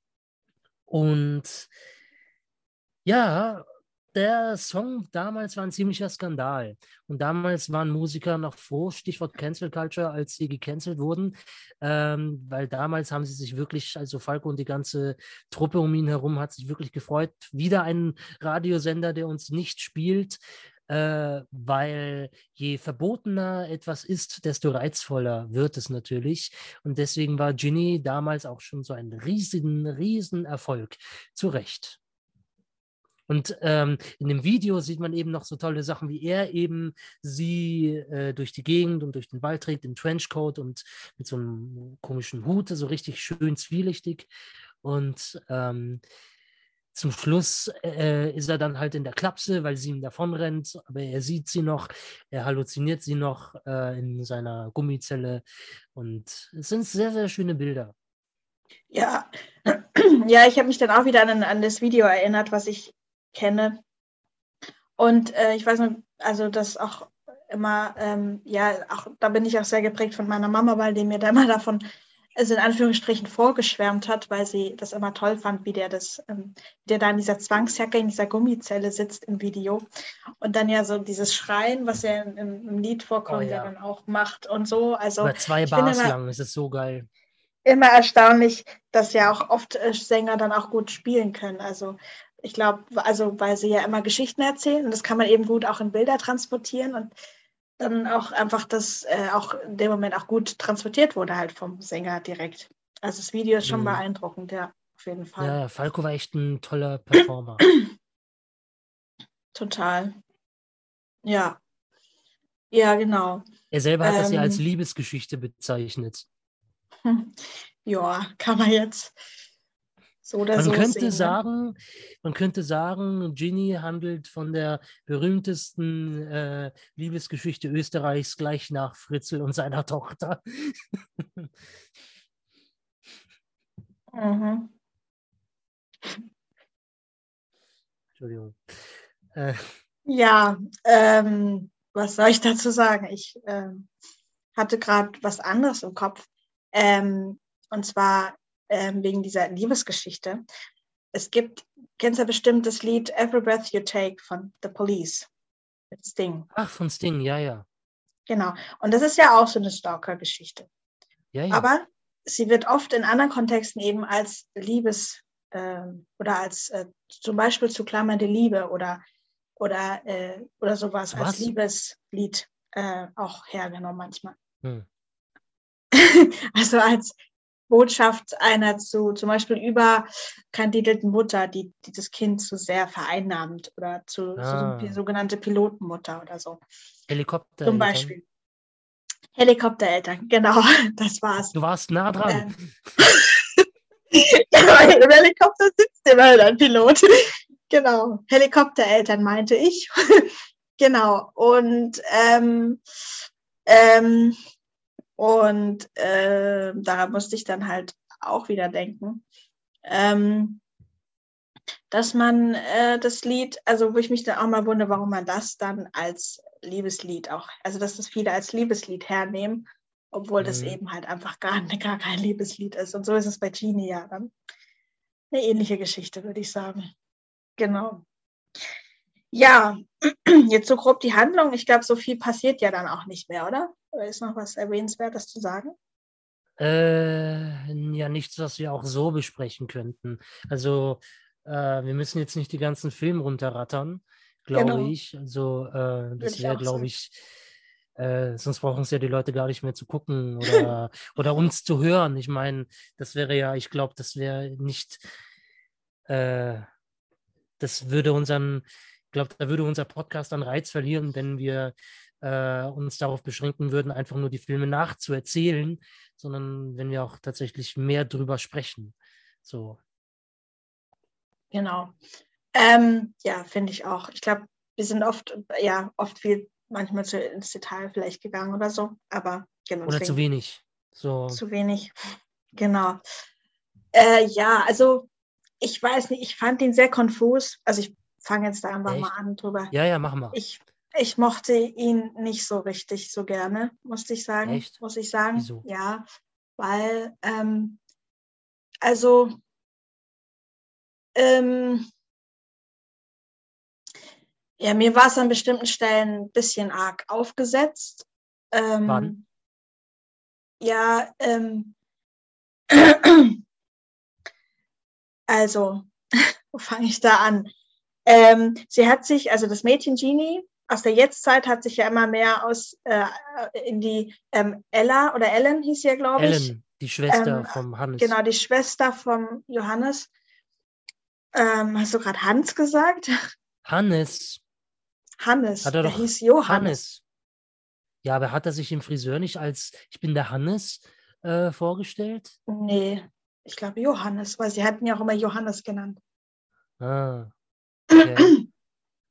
und ja, der Song damals war ein ziemlicher Skandal. Und damals waren Musiker noch froh, Stichwort Cancel Culture, als sie gecancelt wurden, ähm, weil damals haben sie sich wirklich, also Falco und die ganze Truppe um ihn herum hat sich wirklich gefreut. Wieder ein Radiosender, der uns nicht spielt, äh, weil je verbotener etwas ist, desto reizvoller wird es natürlich. Und deswegen war Ginny damals auch schon so ein riesigen, riesen Erfolg. Zu Recht. Und ähm, in dem Video sieht man eben noch so tolle Sachen, wie er eben sie äh, durch die Gegend und durch den Wald trägt, im Trenchcoat und mit so einem komischen Hut, so richtig schön zwielichtig. Und ähm, zum Schluss äh, ist er dann halt in der Klapse, weil sie ihm davonrennt, aber er sieht sie noch, er halluziniert sie noch äh, in seiner Gummizelle und es sind sehr, sehr schöne Bilder. Ja, ja ich habe mich dann auch wieder an, an das Video erinnert, was ich kenne. Und äh, ich weiß nicht, also das auch immer, ähm, ja, auch da bin ich auch sehr geprägt von meiner Mama, weil die mir da immer davon also in Anführungsstrichen vorgeschwärmt hat, weil sie das immer toll fand, wie der das, ähm, der da in dieser Zwangsjacke, in dieser Gummizelle sitzt im Video. Und dann ja so dieses Schreien, was ja im, im Lied vorkommt, oh, ja. der dann auch macht und so. Also Über zwei Bars immer, lang, das ist so geil. Immer erstaunlich, dass ja auch oft äh, Sänger dann auch gut spielen können. Also ich glaube, also weil sie ja immer Geschichten erzählen und das kann man eben gut auch in Bilder transportieren und dann auch einfach das äh, auch in dem Moment auch gut transportiert wurde halt vom Sänger direkt. Also das Video ist schon mhm. beeindruckend, ja, auf jeden Fall. Ja, Falco war echt ein toller Performer. Total. Ja. Ja, genau. Er selber hat ähm, das ja als ähm. Liebesgeschichte bezeichnet. Ja, kann man jetzt so oder man so könnte sehen, ne? sagen, man könnte sagen, Ginny handelt von der berühmtesten äh, Liebesgeschichte Österreichs gleich nach Fritzl und seiner Tochter. mhm. Entschuldigung. Äh, ja, ähm, was soll ich dazu sagen? Ich ähm, hatte gerade was anderes im Kopf. Ähm, und zwar ähm, wegen dieser Liebesgeschichte. Es gibt, kennst du bestimmt das Lied Every Breath You Take von The Police mit Sting. Ach, von Sting, ja, ja. Genau. Und das ist ja auch so eine Stalker-Geschichte. Ja, ja. Aber sie wird oft in anderen Kontexten eben als Liebes- äh, oder als äh, zum Beispiel zu klammernde Liebe oder, oder, äh, oder sowas Was? als Liebeslied äh, auch hergenommen manchmal. Hm. also als Botschaft einer zu zum Beispiel überkandidelten Mutter, die, die das Kind zu sehr vereinnahmt oder zu ah. so, sogenannte Pilotenmutter oder so. Helikopter. Zum Beispiel. Helikoptereltern, genau, das war's. Du warst nah dran. Ähm, ja, Im Helikopter sitzt immer ein Pilot. genau, Helikoptereltern meinte ich. genau, und ähm, ähm, und äh, da musste ich dann halt auch wieder denken, ähm, dass man äh, das Lied, also wo ich mich dann auch mal wundere, warum man das dann als Liebeslied auch, also dass das viele als Liebeslied hernehmen, obwohl mhm. das eben halt einfach gar, gar kein Liebeslied ist. Und so ist es bei Genie ja dann. Eine ähnliche Geschichte, würde ich sagen. Genau. Ja, jetzt so grob die Handlung. Ich glaube, so viel passiert ja dann auch nicht mehr, oder? Oder ist noch was Erwähnenswertes zu sagen? Äh, ja, nichts, was wir auch so besprechen könnten. Also, äh, wir müssen jetzt nicht die ganzen Filme runterrattern, glaube genau. ich. Also, äh, das wäre, glaube ich, äh, sonst brauchen es ja die Leute gar nicht mehr zu gucken oder, oder uns zu hören. Ich meine, das wäre ja, ich glaube, das wäre nicht, äh, das würde unseren, glaube, da würde unser Podcast an Reiz verlieren, wenn wir äh, uns darauf beschränken würden, einfach nur die Filme nachzuerzählen, sondern wenn wir auch tatsächlich mehr drüber sprechen. So. Genau. Ähm, ja, finde ich auch. Ich glaube, wir sind oft, ja, oft viel, manchmal zu, ins Detail vielleicht gegangen oder so, aber genau. Oder zu wenig. So. Zu wenig, genau. Äh, ja, also ich weiß nicht, ich fand ihn sehr konfus. Also ich fange jetzt da einfach Echt? mal an drüber. Ja, ja, machen wir. Ich ich mochte ihn nicht so richtig so gerne, musste ich sagen. Echt? Muss ich sagen. Wieso? Ja, weil, ähm, also, ähm, ja, mir war es an bestimmten Stellen ein bisschen arg aufgesetzt. Ähm, Wann? Ja, ähm, also, wo fange ich da an? Ähm, sie hat sich, also das Mädchen Genie, aus der Jetztzeit hat sich ja immer mehr aus äh, in die ähm, Ella oder Ellen hieß sie ja, glaube ich. Ellen, die Schwester ähm, vom Hannes. Genau, die Schwester vom Johannes. Ähm, hast du gerade Hans gesagt? Hannes. Hannes. Hat er doch hieß Johannes. Hannes. Ja, aber hat er sich im Friseur nicht als Ich bin der Hannes äh, vorgestellt? Nee, ich glaube Johannes, weil sie hatten ja auch immer Johannes genannt. Ah. Okay.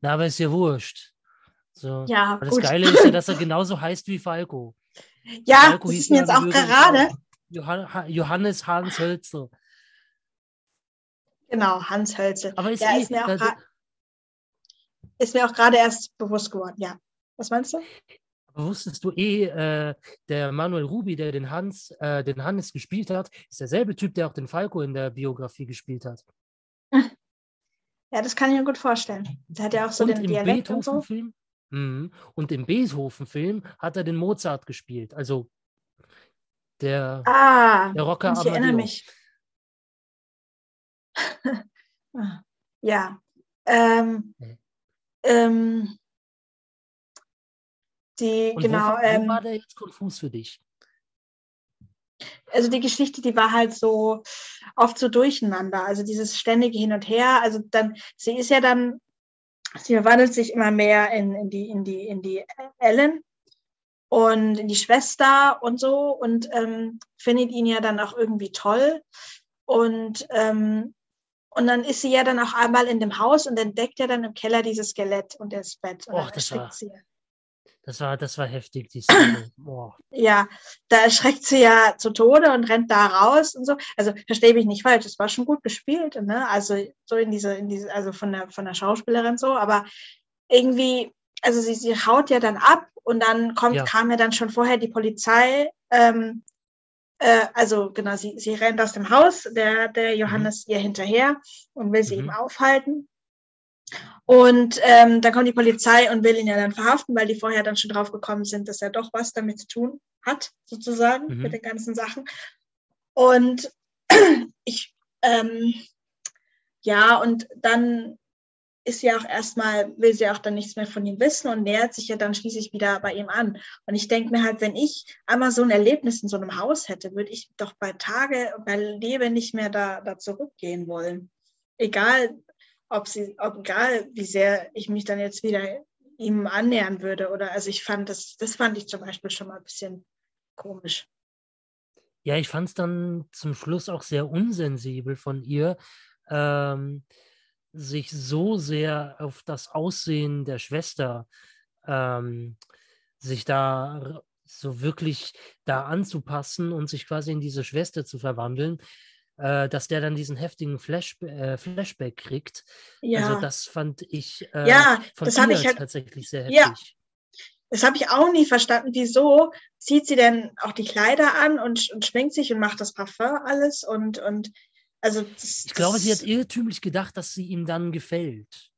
Na, aber ist ja wurscht. So. Ja, Aber das gut. Geile ist ja, dass er genauso heißt wie Falco. Ja, Falco das ist mir jetzt auch gerade. Johannes Hans Hölzel. Genau, Hans Hölzel. Aber ist, ja, eh, ist mir auch ist mir auch gerade erst bewusst geworden, ja. Was meinst du? Aber wusstest du eh, äh, der Manuel Rubi, der den Hans, äh, den Hannes gespielt hat, ist derselbe Typ, der auch den Falco in der Biografie gespielt hat. Ja, das kann ich mir gut vorstellen. Der hat ja auch so und den im Dialekt Beethoven-Film. Und, so. Mhm. und im Beethoven-Film hat er den Mozart gespielt. Also der, ah, der Rocker ich erinnere mich. ja. Ähm, okay. ähm, die, Und genau. Wo, wo ähm, war der jetzt konfus für dich? Also die Geschichte, die war halt so oft so durcheinander. Also dieses ständige Hin und Her. Also dann, sie ist ja dann, sie verwandelt sich immer mehr in, in die, in die, in die Ellen und in die Schwester und so und ähm, findet ihn ja dann auch irgendwie toll. Und, ähm, und dann ist sie ja dann auch einmal in dem Haus und entdeckt ja dann im Keller dieses Skelett und das Bett. Und Och, das war, sie. Das war, das war heftig, die Szene. Boah. Ja, da erschreckt sie ja zu Tode und rennt da raus und so. Also verstehe mich nicht falsch, es war schon gut gespielt, ne? Also so in diese, in diese, also von der von der Schauspielerin so, aber irgendwie, also sie, sie haut ja dann ab und dann kommt, ja. kam ja dann schon vorher die Polizei. Ähm, äh, also genau, sie, sie rennt aus dem Haus, der, der mhm. Johannes mhm. ihr hinterher und will sie mhm. ihm aufhalten. Und ähm, dann kommt die Polizei und will ihn ja dann verhaften, weil die vorher dann schon drauf gekommen sind, dass er doch was damit zu tun hat, sozusagen, mhm. mit den ganzen Sachen. Und ich, ähm, ja, und dann ist ja auch erstmal, will sie auch dann nichts mehr von ihm wissen und nähert sich ja dann schließlich wieder bei ihm an. Und ich denke mir halt, wenn ich einmal so ein Erlebnis in so einem Haus hätte, würde ich doch bei Tage, bei Lebe nicht mehr da, da zurückgehen wollen. Egal, ob sie, ob egal wie sehr ich mich dann jetzt wieder ihm annähern würde. Oder also ich fand das, das fand ich zum Beispiel schon mal ein bisschen komisch. Ja, ich fand es dann zum Schluss auch sehr unsensibel von ihr, ähm, sich so sehr auf das Aussehen der Schwester, ähm, sich da so wirklich da anzupassen und sich quasi in diese Schwester zu verwandeln äh, dass der dann diesen heftigen Flash, äh, Flashback kriegt. Also ja. Also das fand ich äh, ja, von das habe ich halt, tatsächlich sehr heftig. Ja. Das habe ich auch nie verstanden. Wieso zieht sie denn auch die Kleider an und, und schminkt sich und macht das Parfum alles und, und also das, Ich glaube, sie hat irrtümlich gedacht, dass sie ihm dann gefällt.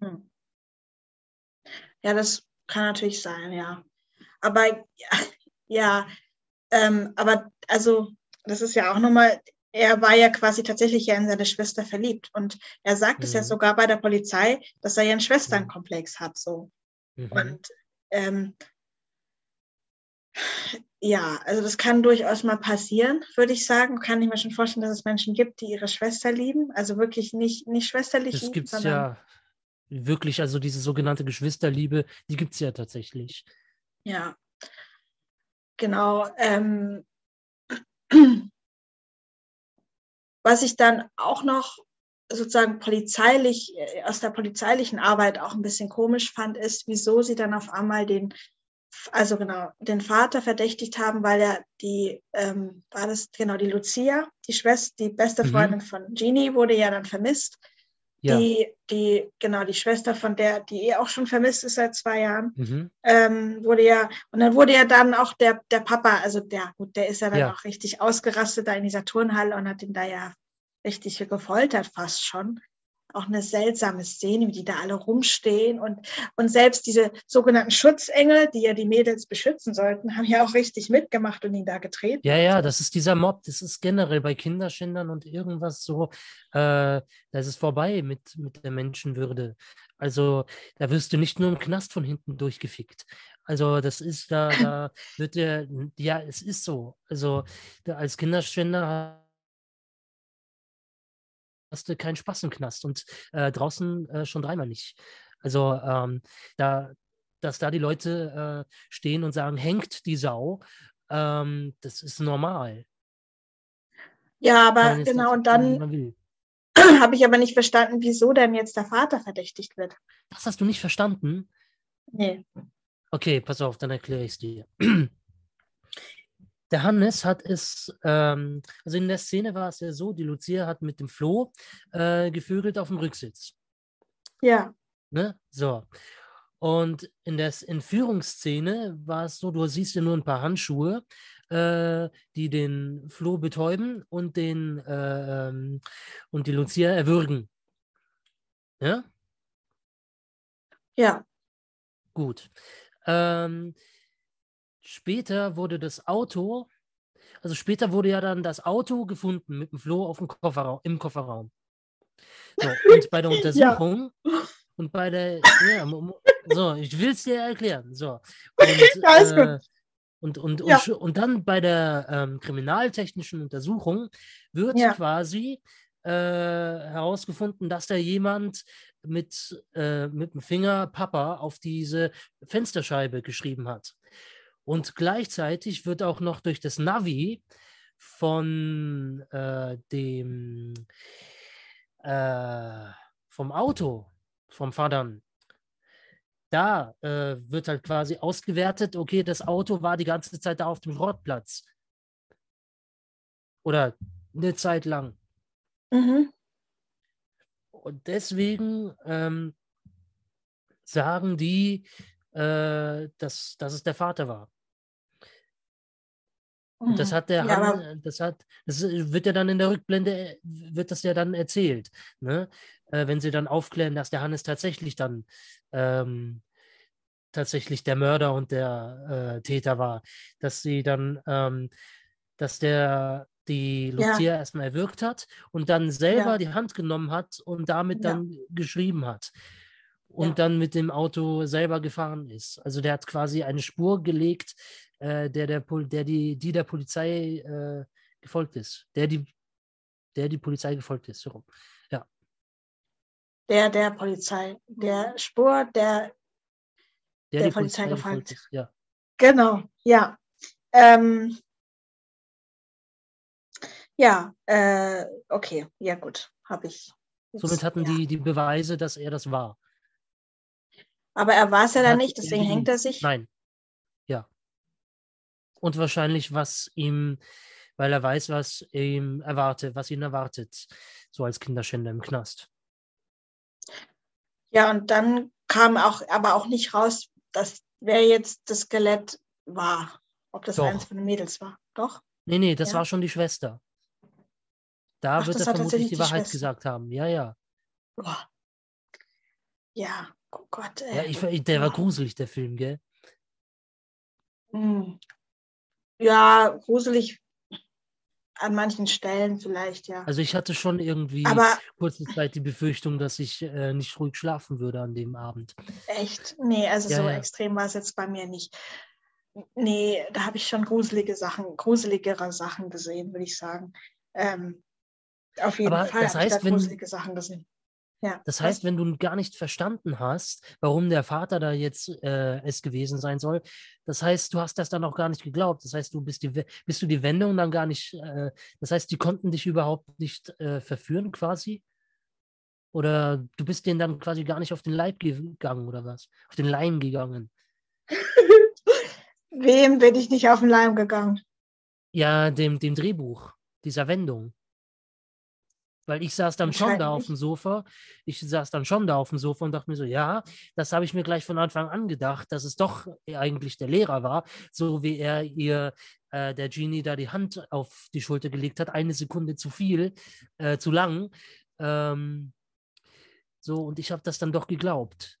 Hm. Ja, das kann natürlich sein, ja. Aber ja, ja ähm, aber also das ist ja auch nochmal, er war ja quasi tatsächlich ja in seine Schwester verliebt. Und er sagt mhm. es ja mhm. sogar bei der Polizei, dass er ja einen Schwesternkomplex hat. So. Mhm. Und ähm, ja, also das kann durchaus mal passieren, würde ich sagen. Kann ich mir schon vorstellen, dass es Menschen gibt, die ihre Schwester lieben. Also wirklich nicht, nicht schwesterlich das lieben. Das gibt es ja wirklich, also diese sogenannte Geschwisterliebe, die gibt es ja tatsächlich. Ja, genau. Ähm, was ich dann auch noch sozusagen polizeilich, aus der polizeilichen Arbeit auch ein bisschen komisch fand, ist, wieso sie dann auf einmal den, also genau, den Vater verdächtigt haben, weil er die, ähm, war das genau die Lucia, die Schwester, die beste mhm. Freundin mhm. von Jeannie, wurde ja dann vermisst. Ja. Die, die, genau, die Schwester von der, die eh auch schon vermisst ist seit zwei Jahren, mhm. ähm, wurde ja, und dann wurde ja dann auch der, der Papa, also der, gut, der ist ja dann ja. auch richtig ausgerastet da in dieser Turnhalle und hat ihn da ja richtig gefoltert fast schon auch eine seltsame Szene, wie die da alle rumstehen und, und selbst diese sogenannten Schutzengel, die ja die Mädels beschützen sollten, haben ja auch richtig mitgemacht und ihn da getreten. Ja, ja, das ist dieser Mob, das ist generell bei Kinderschändern und irgendwas so, äh, das ist vorbei mit, mit der Menschenwürde. Also da wirst du nicht nur im Knast von hinten durchgefickt. Also das ist da, da wird der, ja, es ist so. Also als Kinderschänder du keinen Spaß im Knast und äh, draußen äh, schon dreimal nicht. Also ähm, da, dass da die Leute äh, stehen und sagen, hängt die Sau, ähm, das ist normal. Ja, aber genau, und dann habe ich aber nicht verstanden, wieso denn jetzt der Vater verdächtigt wird. Das hast du nicht verstanden? Nee. Okay, pass auf, dann erkläre ich es dir. Der Hannes hat es, ähm, also in der Szene war es ja so, die Lucia hat mit dem Flo äh, gevögelt auf dem Rücksitz. Ja. Ne? So. Und in der Entführungsszene war es so, du siehst ja nur ein paar Handschuhe, äh, die den Flo betäuben und den äh, ähm, und die Lucia erwürgen. Ja? Ja. Gut. Ähm, später wurde das Auto, also später wurde ja dann das Auto gefunden mit dem Flo auf dem Kofferraum, im Kofferraum. So, und bei der Untersuchung ja. und bei der, ja, so, ich will es dir erklären. So. Und, ja, äh, und, und, ja. und, und, dann bei der ähm, kriminaltechnischen Untersuchung wird ja. quasi äh, herausgefunden, dass da jemand mit, äh, mit dem Finger Papa auf diese Fensterscheibe geschrieben hat. Und gleichzeitig wird auch noch durch das Navi von äh, dem äh, vom Auto vom Vater da äh, wird halt quasi ausgewertet, okay, das Auto war die ganze Zeit da auf dem Schrottplatz. Oder eine Zeit lang. Mhm. Und deswegen ähm, sagen die, äh, dass, dass es der Vater war. Und das mhm. hat der ja, Han, das hat, das wird ja dann in der Rückblende, wird das ja dann erzählt, ne? Äh, wenn sie dann aufklären, dass der Hannes tatsächlich dann ähm, tatsächlich der Mörder und der äh, Täter war, dass sie dann, ähm, dass der die Lucia ja. erstmal erwürgt hat und dann selber ja. die Hand genommen hat und damit dann geschrieben hat und dann mit dem Auto selber gefahren ist. Also der hat quasi eine Spur gelegt, äh, der, der, der die, die der Polizei äh, gefolgt ist. Der die, der die Polizei gefolgt ist. So Ja. Der der Polizei, der Spur, der der, der Polizei, Polizei gefolgt ist. Ja. Genau, ja. Ähm, ja, äh, okay, ja gut, habe ich. Jetzt, Somit hatten ja. die die Beweise, dass er das war. Aber er war es ja dann nicht, deswegen hängt er sich. Nein, und wahrscheinlich, was ihm, weil er weiß, was ihm erwartet, was ihn erwartet, so als Kinderschänder im Knast. Ja, und dann kam auch, aber auch nicht raus, dass wer jetzt das Skelett war, ob das Doch. eins von den Mädels war. Doch? Nee, nee, das ja. war schon die Schwester. Da Ach, wird er vermutlich die Wahrheit Schwester. gesagt haben. Ja, ja. Boah. Ja, oh Gott. Ey. Ja, ich, der war gruselig, der Film, gell? Ja, gruselig an manchen Stellen vielleicht, ja. Also ich hatte schon irgendwie Aber, kurze Zeit die Befürchtung, dass ich äh, nicht ruhig schlafen würde an dem Abend. Echt? Nee, also ja, so ja. extrem war es jetzt bei mir nicht. Nee, da habe ich schon gruselige Sachen, gruseligere Sachen gesehen, würde ich sagen. Ähm, auf jeden Aber Fall das heißt, ich da wenn, gruselige Sachen gesehen. Ja. Das heißt, wenn du gar nicht verstanden hast, warum der Vater da jetzt äh, es gewesen sein soll, das heißt, du hast das dann auch gar nicht geglaubt. Das heißt, du bist die, bist du die Wendung dann gar nicht, äh, das heißt, die konnten dich überhaupt nicht äh, verführen quasi? Oder du bist denen dann quasi gar nicht auf den Leib gegangen oder was? Auf den Leim gegangen? Wem bin ich nicht auf den Leim gegangen? Ja, dem, dem Drehbuch, dieser Wendung. Weil ich saß dann schon da auf dem Sofa. Ich saß dann schon da auf dem Sofa und dachte mir so, ja, das habe ich mir gleich von Anfang an gedacht, dass es doch eigentlich der Lehrer war, so wie er ihr, äh, der Genie, da die Hand auf die Schulter gelegt hat, eine Sekunde zu viel, äh, zu lang. Ähm, so, und ich habe das dann doch geglaubt.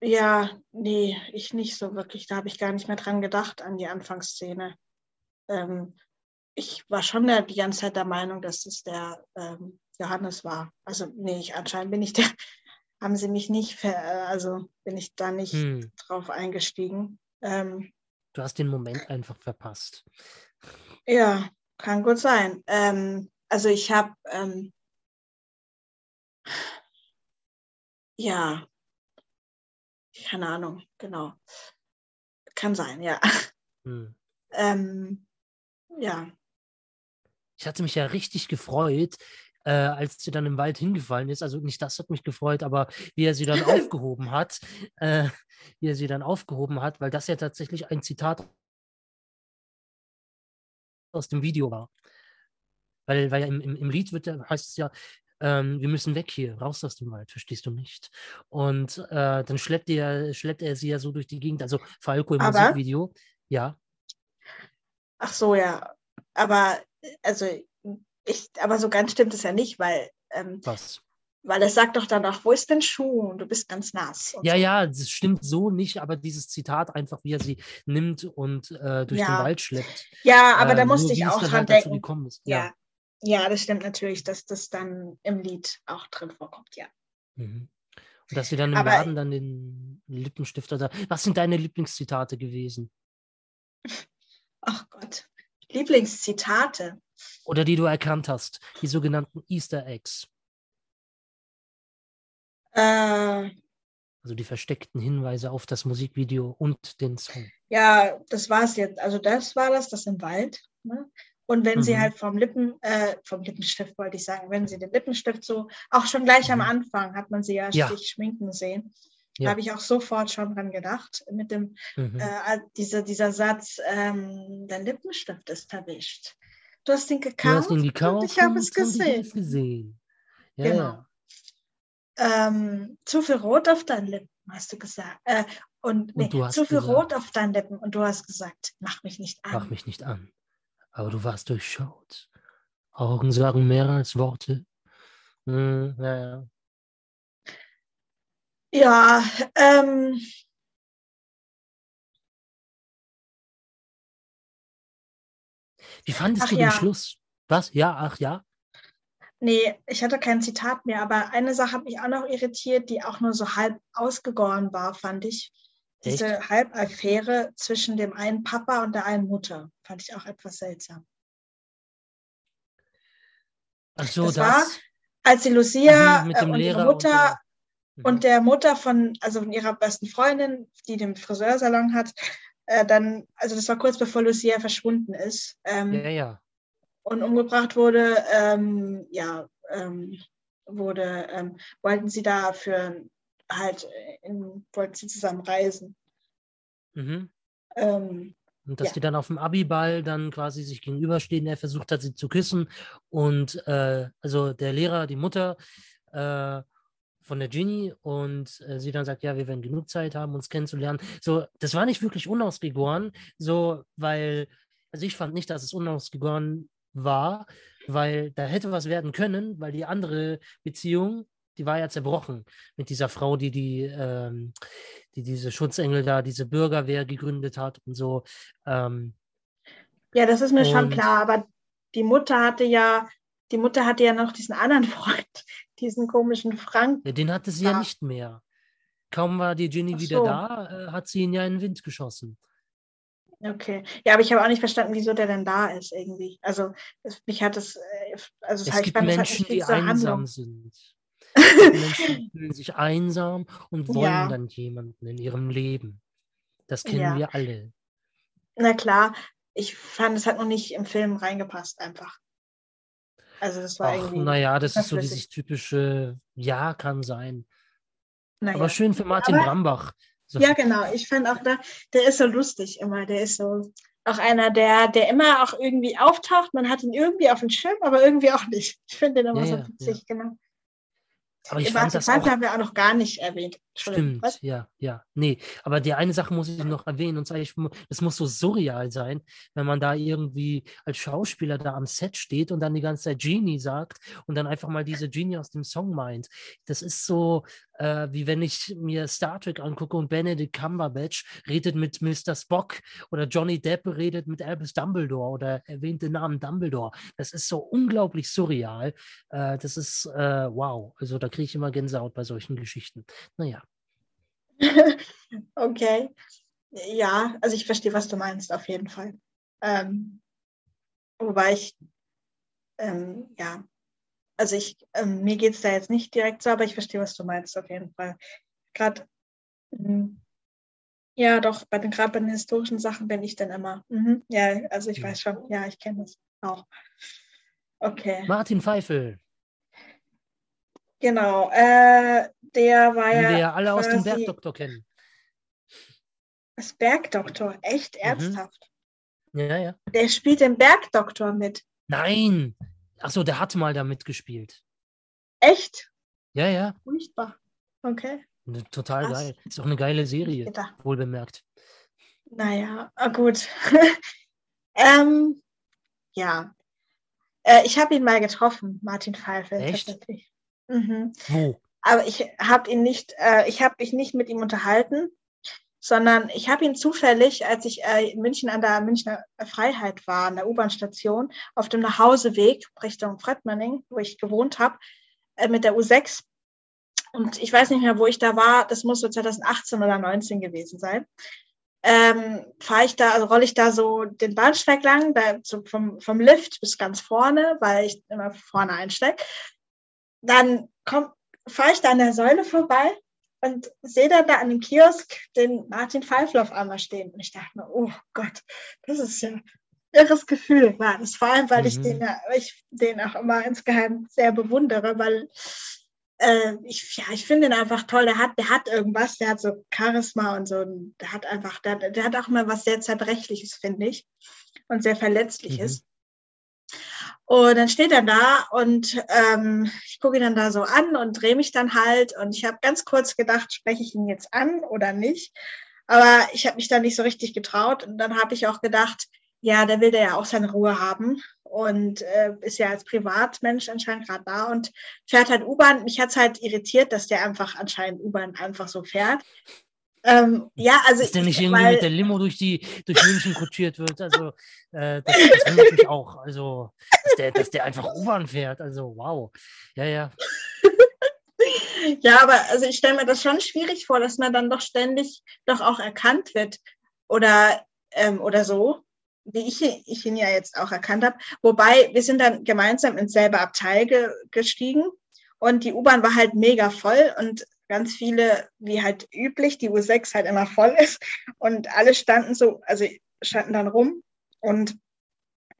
Ja, nee, ich nicht so wirklich. Da habe ich gar nicht mehr dran gedacht an die Anfangsszene. Ähm, ich war schon der, die ganze Zeit der Meinung, dass es der ähm, Johannes war. Also nee, ich, anscheinend bin ich der, haben sie mich nicht, ver, also bin ich da nicht hm. drauf eingestiegen. Ähm, du hast den Moment einfach verpasst. Ja, kann gut sein. Ähm, also ich habe, ähm, ja, keine Ahnung, genau. Kann sein, ja. Hm. Ähm, ja, ich hatte mich ja richtig gefreut, äh, als sie dann im Wald hingefallen ist. Also nicht das hat mich gefreut, aber wie er sie dann aufgehoben hat, äh, wie er sie dann aufgehoben hat, weil das ja tatsächlich ein Zitat aus dem Video war. Weil, weil im, im, im Lied wird, heißt es ja, ähm, wir müssen weg hier, raus aus dem Wald, verstehst du nicht? Und äh, dann schleppt er, schleppt er sie ja so durch die Gegend, also Falco im aber, Musikvideo, ja. Ach so, ja. Aber also ich, aber so ganz stimmt es ja nicht, weil ähm, Was? Weil es sagt doch dann auch, wo ist denn Schuh? Und du bist ganz nass. Ja, so. ja, das stimmt so nicht, aber dieses Zitat einfach, wie er sie nimmt und äh, durch ja. den Wald schleppt. Ja, aber äh, da musste ich auch dran halt denken. Ja. ja. das stimmt natürlich, dass das dann im Lied auch drin vorkommt, ja. Mhm. Und dass sie dann im aber, Laden dann den Lippenstifter da. Was sind deine Lieblingszitate gewesen? Ach Gott. Lieblingszitate. Oder die du erkannt hast, die sogenannten Easter Eggs. Äh, also die versteckten Hinweise auf das Musikvideo und den Song. Ja, das war es jetzt. Also das war das, das im Wald. Ne? Und wenn mhm. sie halt vom Lippen, äh, vom Lippenstift wollte ich sagen, wenn sie den Lippenstift so, auch schon gleich mhm. am Anfang hat man sie ja, ja. sich schminken sehen. Ja. Da habe ich auch sofort schon dran gedacht, mit dem, mhm. äh, diese, dieser Satz, ähm, der Lippenstift ist verwischt. Du hast ihn gekauft, du hast ihn gekauft und ich habe es gesehen. gesehen. Ja, genau. Ja. Ähm, zu viel Rot auf deinen Lippen, hast du gesagt. Äh, und, nee, und zu viel gesagt, Rot auf deinen Lippen und du hast gesagt, mach mich nicht an. Mach mich nicht an. Aber du warst durchschaut. Augen sagen mehr als Worte. Hm, ja, ja. Ja, ähm, Wie fandest ach, du den ja. Schluss? Was? Ja, ach ja. Nee, ich hatte kein Zitat mehr, aber eine Sache hat mich auch noch irritiert, die auch nur so halb ausgegoren war, fand ich. Diese Echt? Halbaffäre zwischen dem einen Papa und der einen Mutter fand ich auch etwas seltsam. Ach so, das, das war, als die Lucia mhm, äh, und ihre Mutter und der, Mutter von, also von ihrer besten Freundin, die den Friseursalon hat, äh, dann, also das war kurz bevor Lucia verschwunden ist. Ähm, ja, ja und umgebracht wurde, ähm, ja, ähm, wurde, ähm, wollten sie dafür halt, in, wollten sie zusammen reisen. Mhm. Ähm, und dass ja. die dann auf dem Abiball dann quasi sich gegenüberstehen, er versucht hat, sie zu küssen. Und äh, also der Lehrer, die Mutter äh, von der Ginny und äh, sie dann sagt, ja, wir werden genug Zeit haben, uns kennenzulernen. So, das war nicht wirklich unausgegoren, so, weil, also ich fand nicht, dass es unausgegoren war, weil da hätte was werden können, weil die andere Beziehung, die war ja zerbrochen mit dieser Frau, die die, ähm, die diese Schutzengel da, diese Bürgerwehr gegründet hat und so. Ähm, ja, das ist mir schon klar, aber die Mutter hatte ja, die Mutter hatte ja noch diesen anderen Freund, diesen komischen Frank. Ja, den hatte sie ja, ja nicht mehr. Kaum war die Ginny so. wieder da, äh, hat sie ihn ja in den Wind geschossen. Okay. Ja, aber ich habe auch nicht verstanden, wieso der denn da ist irgendwie. Also mich hat es, äh, also es, es gibt Menschen, die einsam Handlung. sind. Menschen fühlen sich einsam und wollen ja. dann jemanden in ihrem Leben. Das kennen ja. wir alle. Na klar, ich fand, es hat noch nicht im Film reingepasst einfach. Also das war Ach, irgendwie. Naja, das ist so dieses typische, ja, kann sein. Naja. Aber schön für Martin aber, Brambach. So. Ja, genau. Ich fand auch, da, der ist so lustig immer. Der ist so auch einer, der, der immer auch irgendwie auftaucht. Man hat ihn irgendwie auf dem Schirm, aber irgendwie auch nicht. Ich finde den immer ja, so witzig, ja. genau. Aber ich fand das auch, haben wir auch noch gar nicht erwähnt. Stimmt, was? ja, ja. Nee, aber die eine Sache muss ich noch erwähnen, und zwar, es muss so surreal sein, wenn man da irgendwie als Schauspieler da am Set steht und dann die ganze Zeit Genie sagt und dann einfach mal diese Genie aus dem Song meint. Das ist so, äh, wie wenn ich mir Star Trek angucke und Benedict Cumberbatch redet mit Mr. Spock oder Johnny Depp redet mit Albus Dumbledore oder erwähnt den Namen Dumbledore. Das ist so unglaublich surreal. Äh, das ist äh, wow. Also da kriege ich immer Gänsehaut bei solchen Geschichten. Naja. okay. Ja, also ich verstehe, was du meinst, auf jeden Fall. Ähm, wobei ich, ähm, ja, also ich, ähm, mir geht es da jetzt nicht direkt so, aber ich verstehe, was du meinst, auf jeden Fall. Gerade, mhm. ja, doch, bei den, gerade bei den historischen Sachen bin ich dann immer, mhm, ja, also ich weiß schon, ja, ich kenne das auch. Okay. Martin Pfeifel. Genau, äh, der war ja. Den wir ja alle aus dem Bergdoktor kennen. Das Bergdoktor, echt mhm. ernsthaft? Mhm. Ja, ja. Der spielt den Bergdoktor mit. Nein. Achso, der hat mal da mitgespielt. Echt? Ja, ja. Furchtbar. Okay. Total Krass. geil. Ist auch eine geile Serie, wohl bemerkt. Naja, ah, gut. ähm, ja. Äh, ich habe ihn mal getroffen, Martin Pfeiffer. Echt? Mhm. Wo? Aber ich habe ihn nicht, äh, ich habe mich nicht mit ihm unterhalten, sondern ich habe ihn zufällig, als ich äh, in München an der Münchner Freiheit war, an der U-Bahn-Station, auf dem Nachhauseweg Richtung Fredmanning, wo ich gewohnt habe, äh, mit der U6. Und ich weiß nicht mehr, wo ich da war. Das muss so 2018 oder 19 gewesen sein. Ähm, fahre ich da, also rolle ich da so den Bahnsteig lang, da so vom, vom Lift bis ganz vorne, weil ich immer vorne einsteige. Dann fahre ich da an der Säule vorbei und sehe dann da an dem Kiosk den Martin Pfeiffer auf einmal stehen. Und ich dachte mir, oh Gott, das ist ja ein irres Gefühl war das. Vor allem, weil mhm. ich den ich den auch immer insgeheim sehr bewundere, weil äh, ich, ja, ich finde ihn einfach toll. Der hat, der hat irgendwas, der hat so Charisma und so. Der hat einfach, der, der hat auch mal was sehr Zerbrechliches, finde ich. Und sehr Verletzliches. Mhm. Und dann steht er da und ähm, ich gucke ihn dann da so an und drehe mich dann halt. Und ich habe ganz kurz gedacht, spreche ich ihn jetzt an oder nicht? Aber ich habe mich da nicht so richtig getraut. Und dann habe ich auch gedacht, ja, der will der ja auch seine Ruhe haben und äh, ist ja als Privatmensch anscheinend gerade da und fährt halt U-Bahn. Mich hat es halt irritiert, dass der einfach anscheinend U-Bahn einfach so fährt. Ähm, ja, also. Dass der nicht irgendwie weil, mit der Limo durch die durch München kutschiert wird. Also, äh, das, das wundert mich auch. Also, dass der, dass der einfach U-Bahn fährt. Also, wow. Ja, ja. ja, aber also ich stelle mir das schon schwierig vor, dass man dann doch ständig doch auch erkannt wird oder, ähm, oder so wie ich, ich ihn ja jetzt auch erkannt habe. Wobei wir sind dann gemeinsam ins selbe Abteil ge gestiegen und die U-Bahn war halt mega voll und ganz viele, wie halt üblich, die U6 halt immer voll ist und alle standen so, also standen dann rum und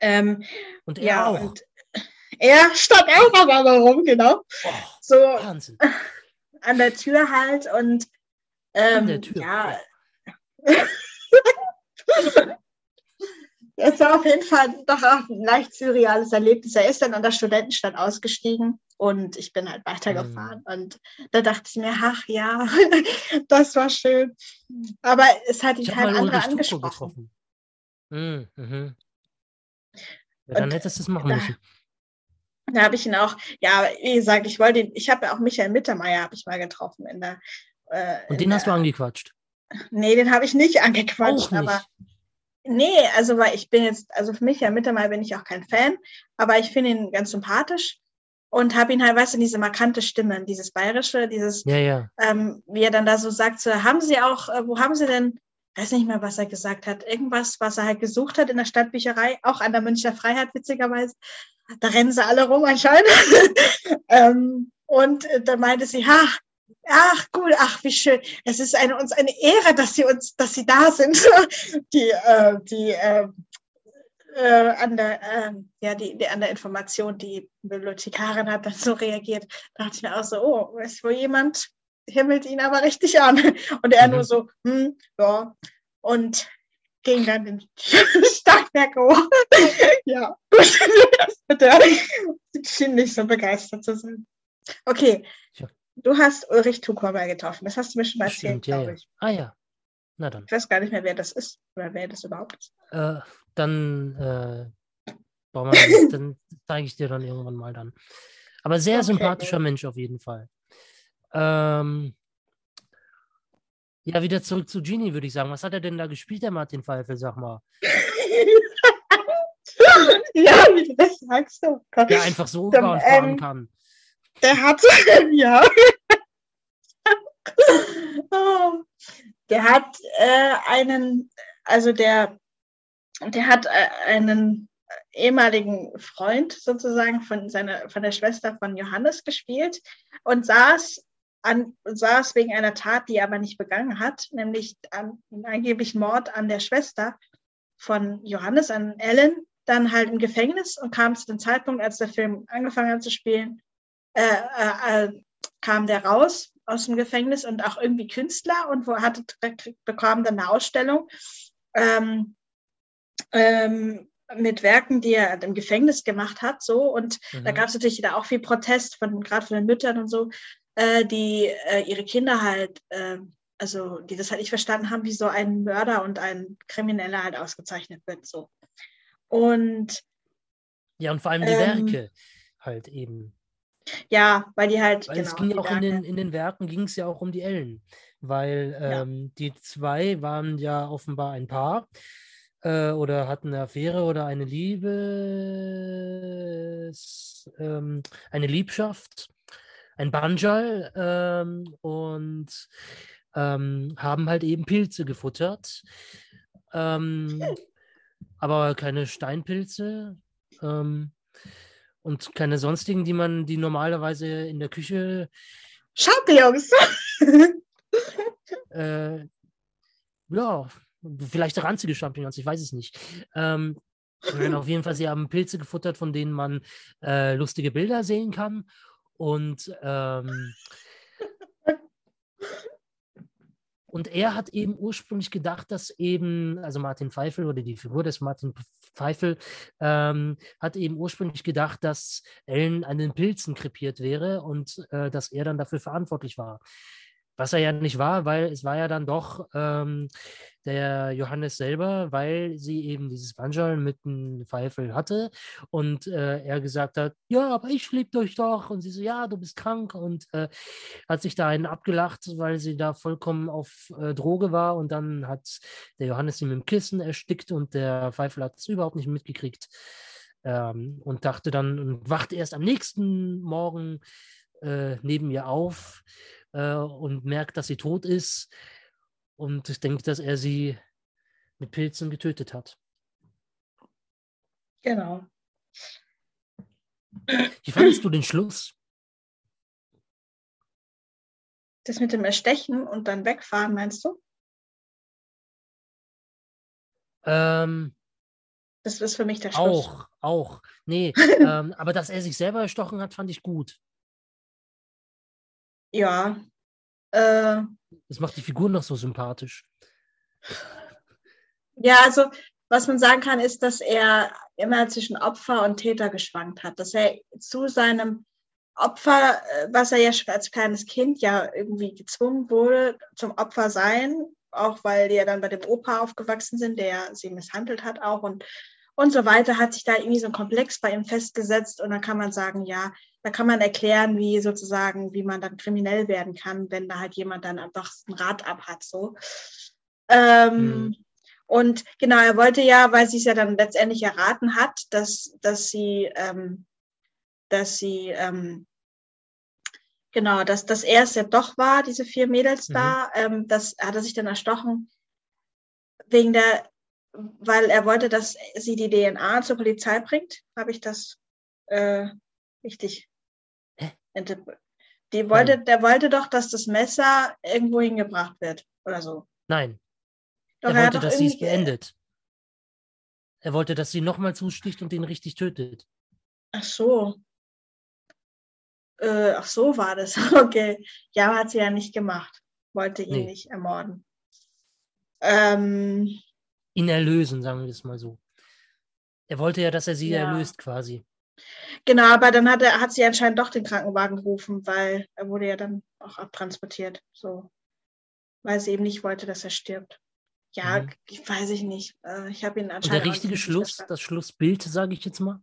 ähm, und er ja, auch. Und er stand auch aber rum, genau. Oh, so Wahnsinn. an der Tür halt und ähm, an der Tür. ja. Es war auf jeden Fall doch auch ein leicht surreales Erlebnis. Er ist dann an der Studentenstadt ausgestiegen und ich bin halt weitergefahren. Mhm. Und da dachte ich mir, ach ja, das war schön. Aber es hat ihn kein anderer angesprochen. Mhm. Mhm. Ja, dann und hättest du es machen müssen. Da habe ich ihn auch, ja, wie gesagt, ich wollte ihn, ich habe ja auch Michael Mittermeier, habe ich mal getroffen in der. Äh, und den hast du angequatscht? Nee, den habe ich nicht angequatscht, nicht. aber Nee, also weil ich bin jetzt, also für mich ja Mittermeier bin ich auch kein Fan, aber ich finde ihn ganz sympathisch und habe ihn halt, weißt du, diese markante Stimme, dieses bayerische, dieses, ja, ja. Ähm, wie er dann da so sagt, so, haben Sie auch, äh, wo haben Sie denn, weiß nicht mehr, was er gesagt hat, irgendwas, was er halt gesucht hat in der Stadtbücherei, auch an der Münchner Freiheit, witzigerweise. Da rennen sie alle rum anscheinend. ähm, und äh, da meinte sie, ha, Ach, gut, ach, wie schön. Es ist eine, uns eine Ehre, dass Sie uns, dass Sie da sind. Die, äh, die äh, äh, an der, äh, ja, die, die, an der Information, die Bibliothekarin hat dann so reagiert, da dachte ich mir auch so, oh, ist wohl jemand, himmelt ihn aber richtig an. Und er mhm. nur so, hm, ja. Und ging dann den Stockwerk hoch. ja, gut. Der schien nicht so begeistert zu sein. Okay, Du hast Ulrich Tukorber getroffen. Das hast du mir schon mal erzählt, ja, glaube ich. Ah ja. Na dann. Ich weiß gar nicht mehr, wer das ist oder wer das überhaupt ist. Äh, dann, äh, mal, dann zeige ich dir dann irgendwann mal dann. Aber sehr okay, sympathischer. Mensch auf jeden Fall. Ähm, ja, wieder zurück zu Genie, würde ich sagen. Was hat er denn da gespielt, der Martin Pfeiffer, sag mal? ja, wie du das sagst. Oh Der einfach so Dann, ähm, kann. Der hat, ja. der hat äh, einen, also der, der hat äh, einen ehemaligen Freund sozusagen von seiner, von der Schwester von Johannes gespielt und saß an, saß wegen einer Tat, die er aber nicht begangen hat, nämlich an, angeblich Mord an der Schwester von Johannes, an Ellen, dann halt im Gefängnis und kam zu dem Zeitpunkt, als der Film angefangen hat zu spielen, äh, äh, äh, kam der raus aus dem Gefängnis und auch irgendwie Künstler und wo hatte bekam dann eine Ausstellung ähm, ähm, mit Werken, die er im Gefängnis gemacht hat, so und mhm. da gab es natürlich da auch viel Protest von gerade von den Müttern und so, äh, die äh, ihre Kinder halt, äh, also die das halt nicht verstanden haben, wie so ein Mörder und ein Krimineller halt ausgezeichnet wird, so und ja und vor allem die ähm, Werke halt eben. Ja, weil die halt. Weil genau, es ging auch in den, in den Werken ging es ja auch um die Ellen, weil ähm, ja. die zwei waren ja offenbar ein Paar äh, oder hatten eine Affäre oder eine Liebe, ähm, eine Liebschaft, ein Banjal ähm, und ähm, haben halt eben Pilze gefuttert. Ähm, aber keine Steinpilze ähm, und keine sonstigen, die man, die normalerweise in der Küche. Champignons! äh, ja, vielleicht ranzige Champignons, ich weiß es nicht. Ähm, auf jeden Fall, sie haben Pilze gefuttert, von denen man äh, lustige Bilder sehen kann. Und, ähm, und er hat eben ursprünglich gedacht, dass eben, also Martin Pfeifel oder die Figur des Martin Pfeifel ähm, hat eben ursprünglich gedacht, dass Ellen an den Pilzen krepiert wäre und äh, dass er dann dafür verantwortlich war. Was er ja nicht war, weil es war ja dann doch ähm, der Johannes selber, weil sie eben dieses Banjal mit einem Pfeifel hatte und äh, er gesagt hat, ja, aber ich liebe euch doch. Und sie so, ja, du bist krank. Und äh, hat sich da einen abgelacht, weil sie da vollkommen auf äh, Droge war. Und dann hat der Johannes sie mit dem Kissen erstickt und der Pfeifel hat es überhaupt nicht mitgekriegt. Ähm, und dachte dann und wacht erst am nächsten Morgen äh, neben ihr auf äh, und merkt, dass sie tot ist und denkt, dass er sie mit Pilzen getötet hat. Genau. Wie fandest du den Schluss? Das mit dem Erstechen und dann wegfahren, meinst du? Ähm, das ist für mich der Schluss. Auch, auch. Nee, ähm, aber dass er sich selber erstochen hat, fand ich gut. Ja. Äh, das macht die Figur noch so sympathisch. Ja, also was man sagen kann, ist, dass er immer zwischen Opfer und Täter geschwankt hat. Dass er zu seinem Opfer, äh, was er ja schon als kleines Kind ja irgendwie gezwungen wurde, zum Opfer sein, auch weil die ja dann bei dem Opa aufgewachsen sind, der sie misshandelt hat auch und, und so weiter, hat sich da irgendwie so ein Komplex bei ihm festgesetzt und dann kann man sagen, ja, da kann man erklären, wie sozusagen, wie man dann kriminell werden kann, wenn da halt jemand dann einfach ein Rad ab hat, so. Ähm, mhm. Und genau, er wollte ja, weil sie es ja dann letztendlich erraten hat, dass, dass sie, ähm, dass sie, ähm, genau, dass, dass er es ja doch war, diese vier Mädels mhm. da, ähm, das hat er sich dann erstochen, wegen der, weil er wollte, dass sie die DNA zur Polizei bringt, habe ich das äh, richtig die wollte, der wollte doch, dass das Messer irgendwo hingebracht wird oder so. Nein. Doch, er, er wollte, dass sie es beendet. Er wollte, dass sie nochmal zusticht und ihn richtig tötet. Ach so. Äh, ach so war das. Okay. Ja, hat sie ja nicht gemacht. Wollte ihn nee. nicht ermorden. Ähm, ihn erlösen, sagen wir es mal so. Er wollte ja, dass er sie ja. erlöst quasi. Genau, aber dann hat, er, hat sie anscheinend doch den Krankenwagen gerufen, weil er wurde ja dann auch abtransportiert. So. Weil sie eben nicht wollte, dass er stirbt. Ja, mhm. ich weiß ich nicht. Äh, ich habe ihn anscheinend. Und der richtige Schluss, das Schlussbild, sage ich jetzt mal.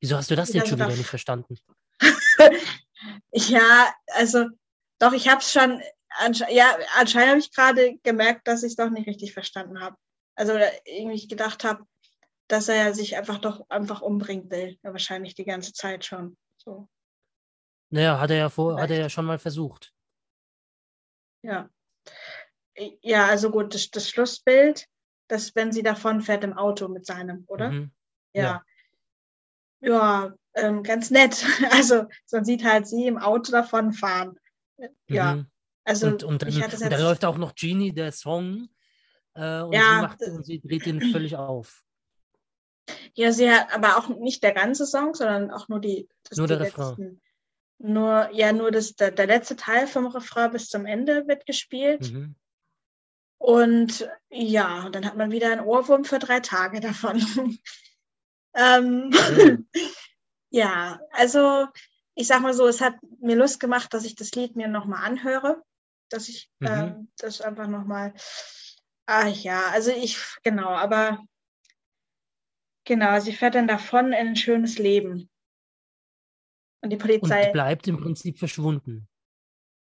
Wieso hast du das jetzt schon wieder nicht verstanden? ja, also doch, ich habe es schon. Ansche ja, anscheinend habe ich gerade gemerkt, dass ich es doch nicht richtig verstanden habe. Also irgendwie gedacht habe, dass er sich einfach doch einfach umbringen will. Ja, wahrscheinlich die ganze Zeit schon. So. Naja, hat er ja vor, hat er ja schon mal versucht. Ja. Ja, also gut, das, das Schlussbild, das, wenn sie davon fährt im Auto mit seinem, oder? Mhm. Ja. Ja, ja ähm, ganz nett. Also, man sieht halt sie im Auto davon fahren. Ja. Mhm. Also, und, und, dann, und da läuft auch noch Genie, der Song. Äh, und, ja, sie macht, und sie dreht ihn völlig auf. Ja, sie hat aber auch nicht der ganze Song, sondern auch nur die. nur die der letzten, Refrain. Nur, ja, nur das, der, der letzte Teil vom Refrain bis zum Ende wird gespielt. Mhm. Und ja, dann hat man wieder einen Ohrwurm für drei Tage davon. Ähm, ja, also ich sag mal so, es hat mir Lust gemacht, dass ich das Lied mir nochmal anhöre, dass ich mhm. ähm, das einfach nochmal, ah ja, also ich, genau, aber genau, sie fährt dann davon in ein schönes Leben. Und die Polizei. Und bleibt im Prinzip verschwunden.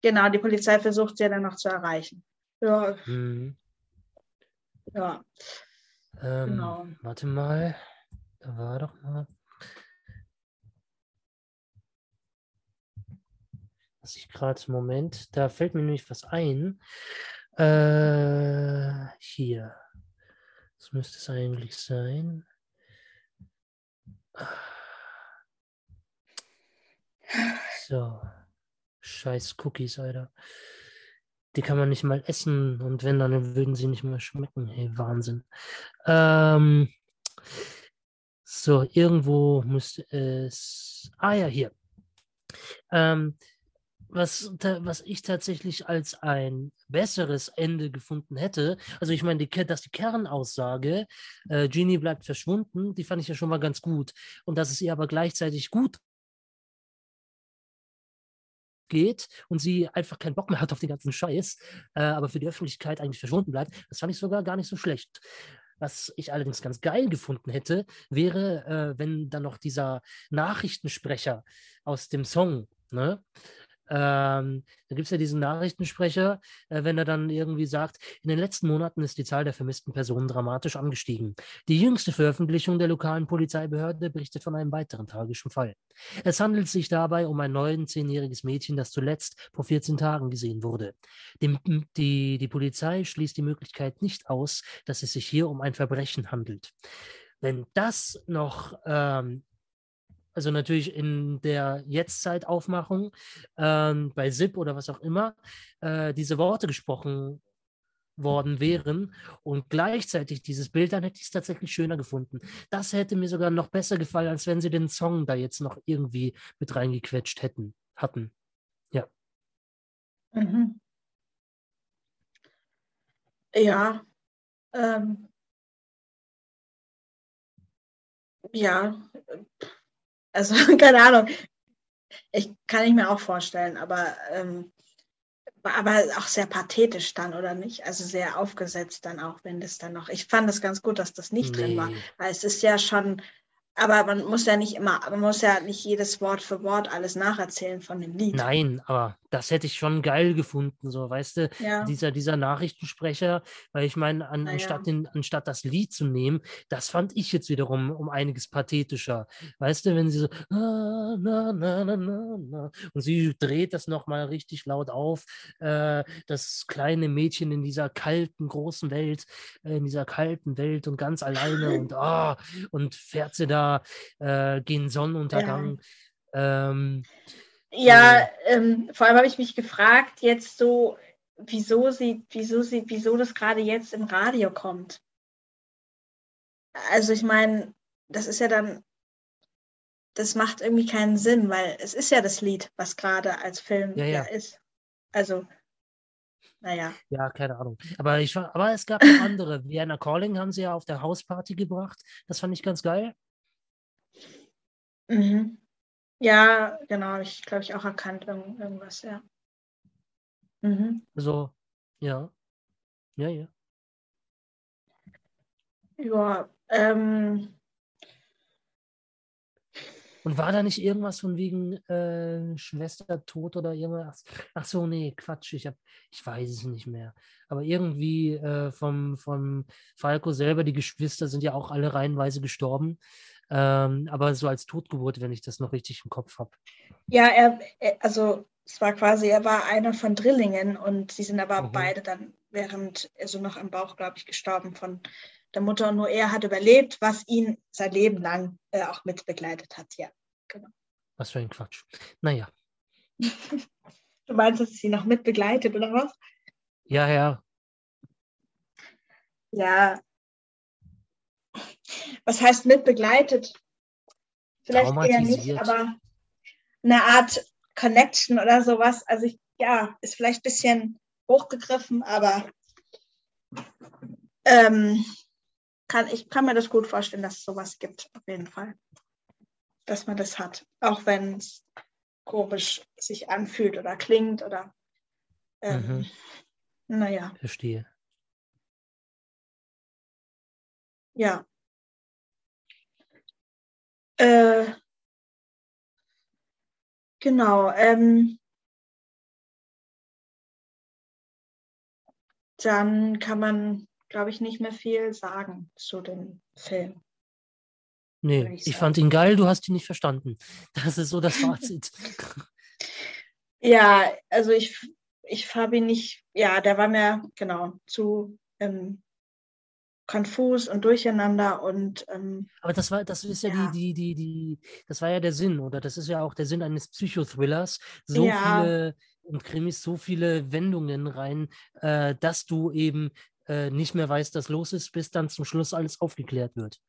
Genau, die Polizei versucht sie ja dann noch zu erreichen. Ja. Mhm. Ja. Ähm, genau. Warte mal. Da war doch mal. Was ich gerade, Moment, da fällt mir nämlich was ein. Äh, hier. Das müsste es eigentlich sein. So. Scheiß Cookies, Alter. Die kann man nicht mal essen und wenn, dann würden sie nicht mehr schmecken. Hey, Wahnsinn. Ähm, so, irgendwo müsste es. Ah ja, hier. Ähm, was, was ich tatsächlich als ein besseres Ende gefunden hätte, also ich meine, die, dass die Kernaussage, äh, Genie bleibt verschwunden, die fand ich ja schon mal ganz gut. Und dass es ihr aber gleichzeitig gut geht und sie einfach keinen Bock mehr hat auf den ganzen Scheiß, äh, aber für die Öffentlichkeit eigentlich verschwunden bleibt, das fand ich sogar gar nicht so schlecht. Was ich allerdings ganz geil gefunden hätte, wäre, äh, wenn dann noch dieser Nachrichtensprecher aus dem Song, ne, ähm, da gibt es ja diesen Nachrichtensprecher, äh, wenn er dann irgendwie sagt, in den letzten Monaten ist die Zahl der vermissten Personen dramatisch angestiegen. Die jüngste Veröffentlichung der lokalen Polizeibehörde berichtet von einem weiteren tragischen Fall. Es handelt sich dabei um ein neun, zehnjähriges Mädchen, das zuletzt vor 14 Tagen gesehen wurde. Die, die, die Polizei schließt die Möglichkeit nicht aus, dass es sich hier um ein Verbrechen handelt. Wenn das noch ähm, also natürlich in der Jetztzeitaufmachung, ähm, bei SIP oder was auch immer, äh, diese Worte gesprochen worden wären und gleichzeitig dieses Bild, dann hätte ich es tatsächlich schöner gefunden. Das hätte mir sogar noch besser gefallen, als wenn sie den Song da jetzt noch irgendwie mit reingequetscht hätten, hatten. Ja. Mhm. Ja. Ähm. Ja. Also, keine Ahnung. Ich kann ich mir auch vorstellen, aber, ähm, aber auch sehr pathetisch dann, oder nicht? Also sehr aufgesetzt dann auch, wenn das dann noch. Ich fand es ganz gut, dass das nicht nee. drin war. Weil es ist ja schon aber man muss ja nicht immer, man muss ja nicht jedes Wort für Wort alles nacherzählen von dem Lied. Nein, aber das hätte ich schon geil gefunden, so, weißt du, ja. dieser, dieser Nachrichtensprecher, weil ich meine, an, ja. anstatt, den, anstatt das Lied zu nehmen, das fand ich jetzt wiederum um einiges pathetischer. Weißt du, wenn sie so, na, na, na, na, na, und sie dreht das nochmal richtig laut auf, äh, das kleine Mädchen in dieser kalten, großen Welt, äh, in dieser kalten Welt und ganz alleine und, oh, und fährt sie da äh, gegen Sonnenuntergang. Ja, ähm, ja ähm, vor allem habe ich mich gefragt, jetzt so, wieso sie, wieso sie, wieso das gerade jetzt im Radio kommt. Also ich meine, das ist ja dann, das macht irgendwie keinen Sinn, weil es ist ja das Lied, was gerade als Film ja, ja. ist. Also naja. Ja, keine Ahnung. Aber, ich, aber es gab noch andere. Vienna Calling haben sie ja auf der Hausparty gebracht. Das fand ich ganz geil. Mhm. Ja, genau, ich glaube ich auch erkannt irgendwas, ja. Mhm. Also, ja. Ja, ja. Ja, ähm. Und war da nicht irgendwas von wegen äh, Schwester tot oder irgendwas? Ach so, nee, Quatsch, ich, hab, ich weiß es nicht mehr. Aber irgendwie äh, vom, vom Falco selber, die Geschwister sind ja auch alle reihenweise gestorben. Ähm, aber so als Totgeburt, wenn ich das noch richtig im Kopf habe. Ja, er, also es war quasi, er war einer von Drillingen und sie sind aber mhm. beide dann während, also noch im Bauch, glaube ich, gestorben von der Mutter und nur er hat überlebt, was ihn sein Leben lang äh, auch mitbegleitet hat, ja. Genau. Was für ein Quatsch. Naja. du meinst, dass sie noch mitbegleitet, oder was? Ja, ja. Ja, was heißt mit begleitet? Vielleicht eher nicht, aber eine Art Connection oder sowas. Also ich, ja, ist vielleicht ein bisschen hochgegriffen, aber ähm, kann, ich kann mir das gut vorstellen, dass es sowas gibt, auf jeden Fall. Dass man das hat. Auch wenn es komisch sich anfühlt oder klingt oder ähm, mhm. naja. Verstehe. Ja. Äh, genau. Ähm, dann kann man, glaube ich, nicht mehr viel sagen zu dem Film. Nee, ich, ich fand ihn geil, du hast ihn nicht verstanden. Das ist so das Fazit. ja, also ich, ich habe ihn nicht, ja, der war mir, genau, zu ähm, konfus und durcheinander und ähm, aber das war das ist ja, ja, die die die die das war ja der Sinn oder? Das ist ja auch der Sinn eines Psychothrillers. So ja. viele und Krimis so viele Wendungen rein äh, dass du eben äh, nicht mehr weißt was los ist bis dann zum Schluss alles aufgeklärt wird.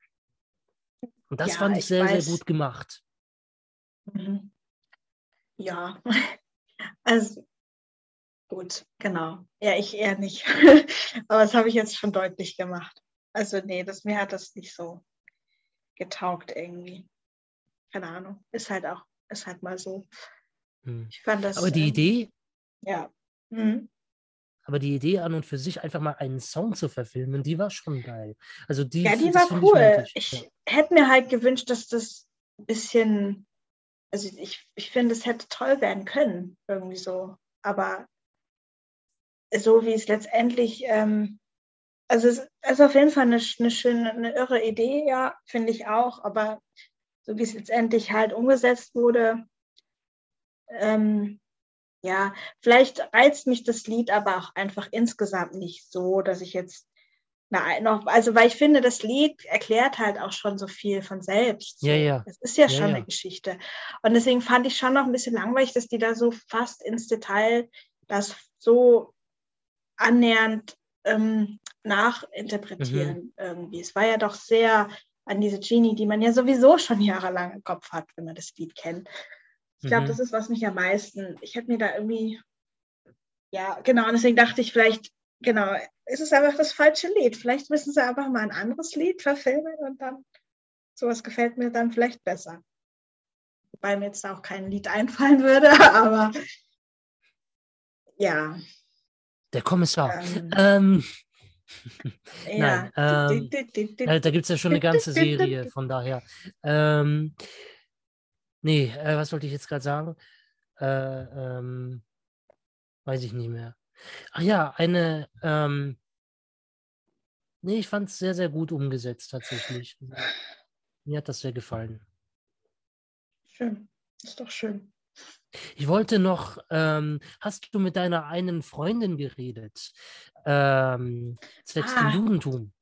Und das ja, fand ich, ich sehr weiß. sehr gut gemacht. Mhm. ja. Also gut genau. Ja ich eher nicht. Aber das habe ich jetzt schon deutlich gemacht also nee, das, mir hat das nicht so getaugt irgendwie. Keine Ahnung. Ist halt auch, ist halt mal so. Hm. Ich fand das. Aber die ähm, Idee. Ja. Mhm. Aber die Idee an und für sich einfach mal einen Song zu verfilmen, die war schon geil. Also die, ja, die war cool. Ich, ich hätte mir halt gewünscht, dass das ein bisschen, also ich, ich finde, es hätte toll werden können, irgendwie so. Aber so wie es letztendlich ähm, also es ist auf jeden Fall eine, eine schöne, eine irre Idee, ja, finde ich auch. Aber so wie es letztendlich halt umgesetzt wurde, ähm, ja, vielleicht reizt mich das Lied aber auch einfach insgesamt nicht so, dass ich jetzt noch, also weil ich finde, das Lied erklärt halt auch schon so viel von selbst. Ja, ja. Es ist ja, ja schon ja. eine Geschichte. Und deswegen fand ich schon noch ein bisschen langweilig, dass die da so fast ins Detail das so annähernd ähm, nachinterpretieren mhm. irgendwie. Es war ja doch sehr an diese Genie, die man ja sowieso schon jahrelang im Kopf hat, wenn man das Lied kennt. Ich glaube, mhm. das ist, was mich am meisten, ich hätte mir da irgendwie, ja, genau, und deswegen dachte ich vielleicht, genau, ist es einfach das falsche Lied. Vielleicht müssen sie einfach mal ein anderes Lied verfilmen und dann, sowas gefällt mir dann vielleicht besser. Wobei mir jetzt auch kein Lied einfallen würde, aber ja, der Kommissar. Ähm, ähm ja. Nein, ähm, da, da gibt es ja schon eine ganze Serie, von daher. Ähm, nee, äh, was wollte ich jetzt gerade sagen? Äh, ähm, weiß ich nicht mehr. Ach ja, eine. Ähm, nee, ich fand es sehr, sehr gut umgesetzt tatsächlich. Mir hat das sehr gefallen. Schön, ist doch schön. Ich wollte noch, ähm, hast du mit deiner einen Freundin geredet? Ähm, Sex ah. im Judentum.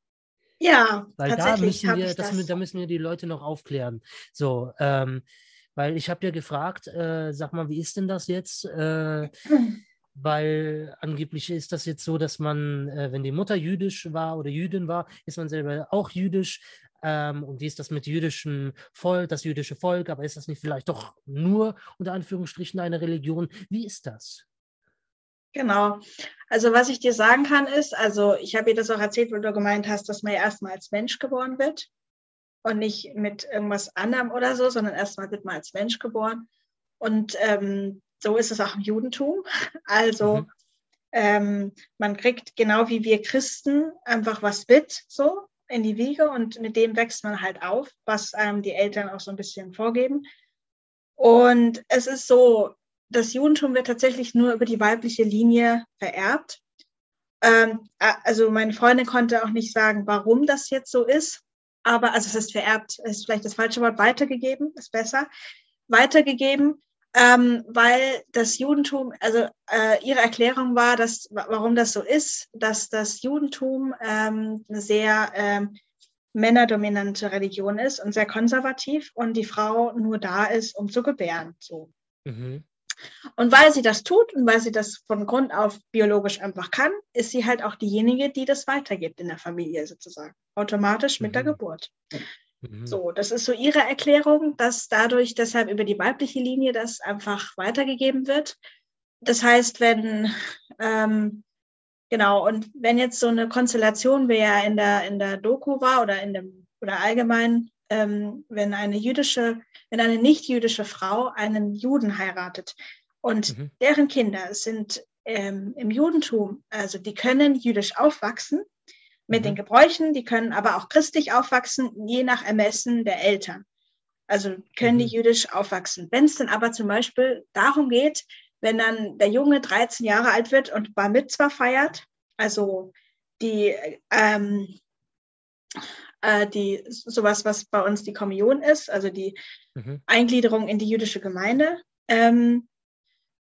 Ja, weil da müssen wir, das, das. da müssen wir die Leute noch aufklären. So, ähm, weil ich habe ja gefragt, äh, sag mal, wie ist denn das jetzt? Äh, weil angeblich ist das jetzt so, dass man, äh, wenn die Mutter jüdisch war oder Jüdin war, ist man selber auch jüdisch. Ähm, und wie ist das mit jüdischem Volk, das jüdische Volk, aber ist das nicht vielleicht doch nur unter Anführungsstrichen eine Religion? Wie ist das? Genau. Also was ich dir sagen kann ist, also ich habe dir das auch erzählt, weil du gemeint hast, dass man ja erstmal als Mensch geboren wird und nicht mit irgendwas anderem oder so, sondern erstmal wird man als Mensch geboren. Und ähm, so ist es auch im Judentum. Also mhm. ähm, man kriegt genau wie wir Christen einfach was mit, so in die Wiege und mit dem wächst man halt auf, was einem die Eltern auch so ein bisschen vorgeben. Und es ist so, das Judentum wird tatsächlich nur über die weibliche Linie vererbt. Ähm, also meine Freundin konnte auch nicht sagen, warum das jetzt so ist, aber also es ist vererbt, ist vielleicht das falsche Wort, weitergegeben, ist besser, weitergegeben, ähm, weil das Judentum, also äh, ihre Erklärung war, dass, warum das so ist, dass das Judentum ähm, eine sehr ähm, männerdominante Religion ist und sehr konservativ und die Frau nur da ist, um zu gebären. So. Mhm. Und weil sie das tut und weil sie das von Grund auf biologisch einfach kann, ist sie halt auch diejenige, die das weitergibt in der Familie sozusagen, automatisch mit mhm. der Geburt. Mhm. So, das ist so ihre Erklärung, dass dadurch deshalb über die weibliche Linie das einfach weitergegeben wird. Das heißt, wenn, ähm, genau, und wenn jetzt so eine Konstellation, wie ja in der, in der Doku war oder in dem, oder allgemein, ähm, wenn eine jüdische, wenn eine nicht-jüdische Frau einen Juden heiratet und mhm. deren Kinder sind ähm, im Judentum, also die können jüdisch aufwachsen mit mhm. den Gebräuchen, die können aber auch christlich aufwachsen, je nach Ermessen der Eltern. Also können mhm. die jüdisch aufwachsen. Wenn es dann aber zum Beispiel darum geht, wenn dann der Junge 13 Jahre alt wird und Bar Mitzvah feiert, also die, ähm, äh, die sowas, was bei uns die Kommunion ist, also die mhm. Eingliederung in die jüdische Gemeinde, ähm,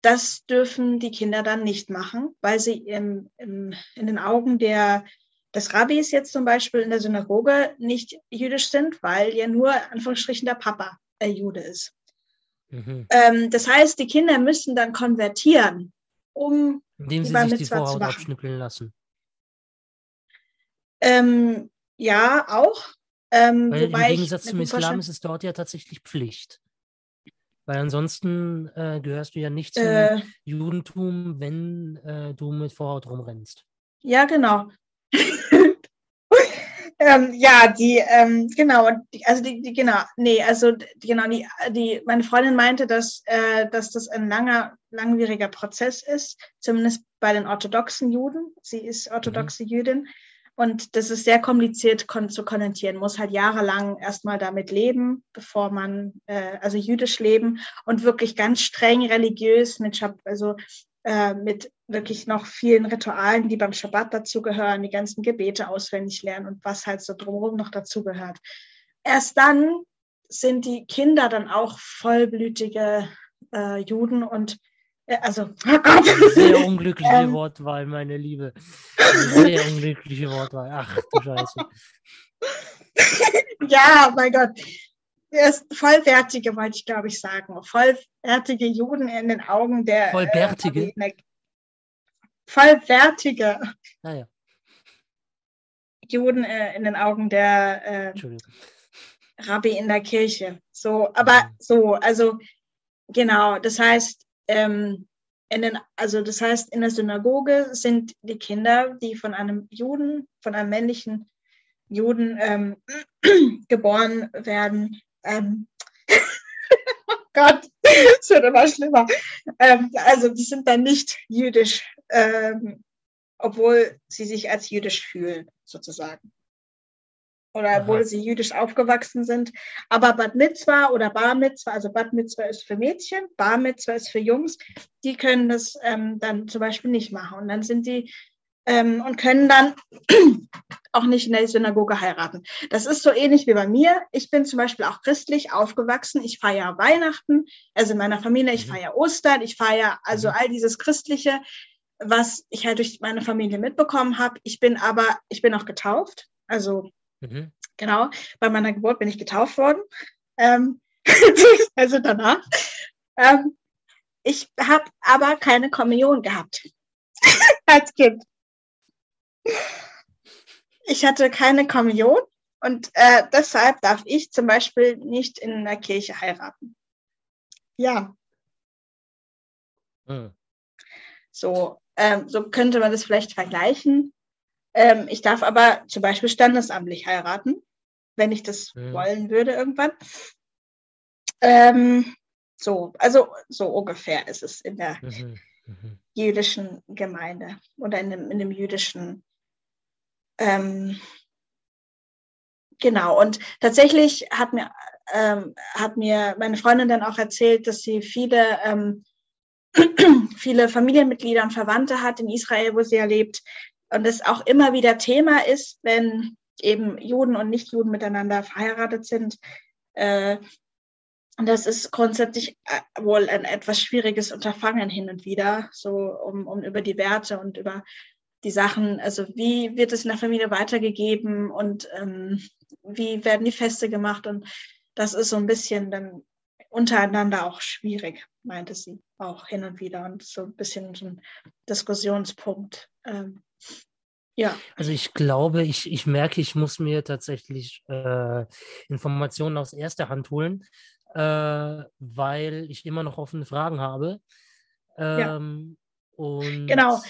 das dürfen die Kinder dann nicht machen, weil sie im, im, in den Augen der des Rabbis jetzt zum Beispiel in der Synagoge nicht jüdisch sind, weil ja nur Anführungsstrichen der Papa äh, Jude ist. Mhm. Ähm, das heißt, die Kinder müssen dann konvertieren, um indem sie sich die Vorhaut abschnippeln lassen. Ähm, ja, auch. Ähm, Weil wobei Im Gegensatz zum Islam ist es dort ja tatsächlich Pflicht. Weil ansonsten äh, gehörst du ja nicht zum äh, Judentum, wenn äh, du mit Vorhaut rumrennst. Ja, genau. Ähm, ja, die, ähm, genau, die, also die, die, genau, nee, also die, genau, die, die, meine Freundin meinte, dass, äh, dass das ein langer, langwieriger Prozess ist, zumindest bei den orthodoxen Juden. Sie ist orthodoxe mhm. Jüdin. Und das ist sehr kompliziert kon zu kommentieren, muss halt jahrelang erstmal damit leben, bevor man, äh, also jüdisch leben und wirklich ganz streng religiös mit, also äh, mit wirklich noch vielen Ritualen, die beim Schabbat dazugehören, die ganzen Gebete auswendig lernen und was halt so drumherum noch dazugehört. Erst dann sind die Kinder dann auch vollblütige äh, Juden und äh, also sehr unglückliche ähm, Wortwahl, meine Liebe. Sehr unglückliche Wortwahl. Ach du Scheiße. ja, mein Gott vollwertige, wollte ich glaube ich sagen. Vollwertige Juden in den Augen der. Vollbärtige? Äh, vollwertige. Naja. Juden äh, in den Augen der äh, Rabbi in der Kirche. So, aber mhm. so, also genau, das heißt, ähm, in den, also das heißt, in der Synagoge sind die Kinder, die von einem Juden, von einem männlichen Juden ähm, geboren werden, ähm, oh Gott, es wird immer schlimmer. Ähm, also die sind dann nicht jüdisch, ähm, obwohl sie sich als jüdisch fühlen, sozusagen. Oder Aha. obwohl sie jüdisch aufgewachsen sind. Aber Bad Mitzvah oder Bar Mitzvah, also Bad Mitzvah ist für Mädchen, Bar Mitzvah ist für Jungs, die können das ähm, dann zum Beispiel nicht machen. Und dann sind die ähm, und können dann auch nicht in der Synagoge heiraten. Das ist so ähnlich wie bei mir. Ich bin zum Beispiel auch christlich aufgewachsen. Ich feiere Weihnachten, also in meiner Familie, ich mhm. feiere Ostern, ich feiere also mhm. all dieses Christliche, was ich halt durch meine Familie mitbekommen habe. Ich bin aber, ich bin auch getauft. Also mhm. genau, bei meiner Geburt bin ich getauft worden. Ähm, also danach. Ähm, ich habe aber keine Kommunion gehabt als Kind ich hatte keine Kommunion und äh, deshalb darf ich zum Beispiel nicht in der Kirche heiraten. Ja. Hm. So, ähm, so könnte man das vielleicht vergleichen. Ähm, ich darf aber zum Beispiel standesamtlich heiraten, wenn ich das hm. wollen würde irgendwann. Ähm, so, also so ungefähr ist es in der mhm. Mhm. jüdischen Gemeinde oder in dem, in dem jüdischen ähm, genau, und tatsächlich hat mir, ähm, hat mir meine Freundin dann auch erzählt, dass sie viele, ähm, viele Familienmitglieder und Verwandte hat in Israel, wo sie ja lebt. Und es auch immer wieder Thema ist, wenn eben Juden und Nichtjuden miteinander verheiratet sind. Äh, und das ist grundsätzlich äh, wohl ein etwas schwieriges Unterfangen hin und wieder, so um, um über die Werte und über die Sachen, also wie wird es in der Familie weitergegeben und ähm, wie werden die Feste gemacht und das ist so ein bisschen dann untereinander auch schwierig, meinte sie auch hin und wieder und so ein bisschen so ein Diskussionspunkt. Ähm, ja. Also ich glaube, ich, ich merke, ich muss mir tatsächlich äh, Informationen aus erster Hand holen, äh, weil ich immer noch offene Fragen habe. Ähm, ja. und genau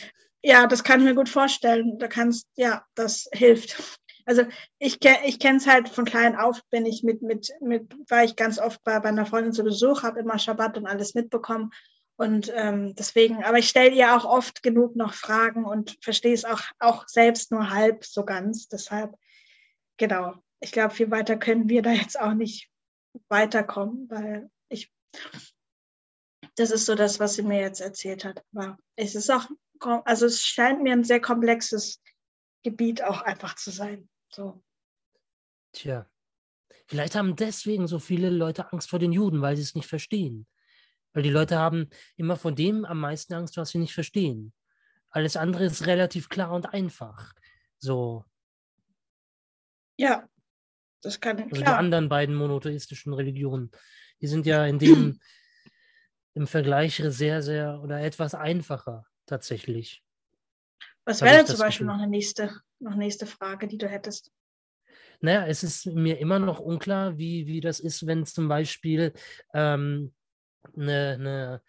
ja, das kann ich mir gut vorstellen. Da kannst, ja, das hilft. Also ich, ich kenne es halt von klein auf, bin ich mit, mit, mit, war ich ganz oft bei, bei einer Freundin zu Besuch, habe immer Schabbat und alles mitbekommen. Und ähm, deswegen, aber ich stelle ihr auch oft genug noch Fragen und verstehe es auch, auch selbst nur halb so ganz. Deshalb, genau, ich glaube, viel weiter können wir da jetzt auch nicht weiterkommen, weil ich, das ist so das, was sie mir jetzt erzählt hat. Aber es ist auch, also es scheint mir ein sehr komplexes Gebiet auch einfach zu sein. So. Tja, vielleicht haben deswegen so viele Leute Angst vor den Juden, weil sie es nicht verstehen. Weil die Leute haben immer vor dem am meisten Angst, was sie nicht verstehen. Alles andere ist relativ klar und einfach. So. Ja, das kann also klar. Die anderen beiden monotheistischen Religionen, die sind ja in dem im Vergleich sehr, sehr oder etwas einfacher tatsächlich. Was wäre zum Beispiel noch eine nächste, noch nächste Frage, die du hättest? Naja, es ist mir immer noch unklar, wie, wie das ist, wenn zum Beispiel ähm, eine, eine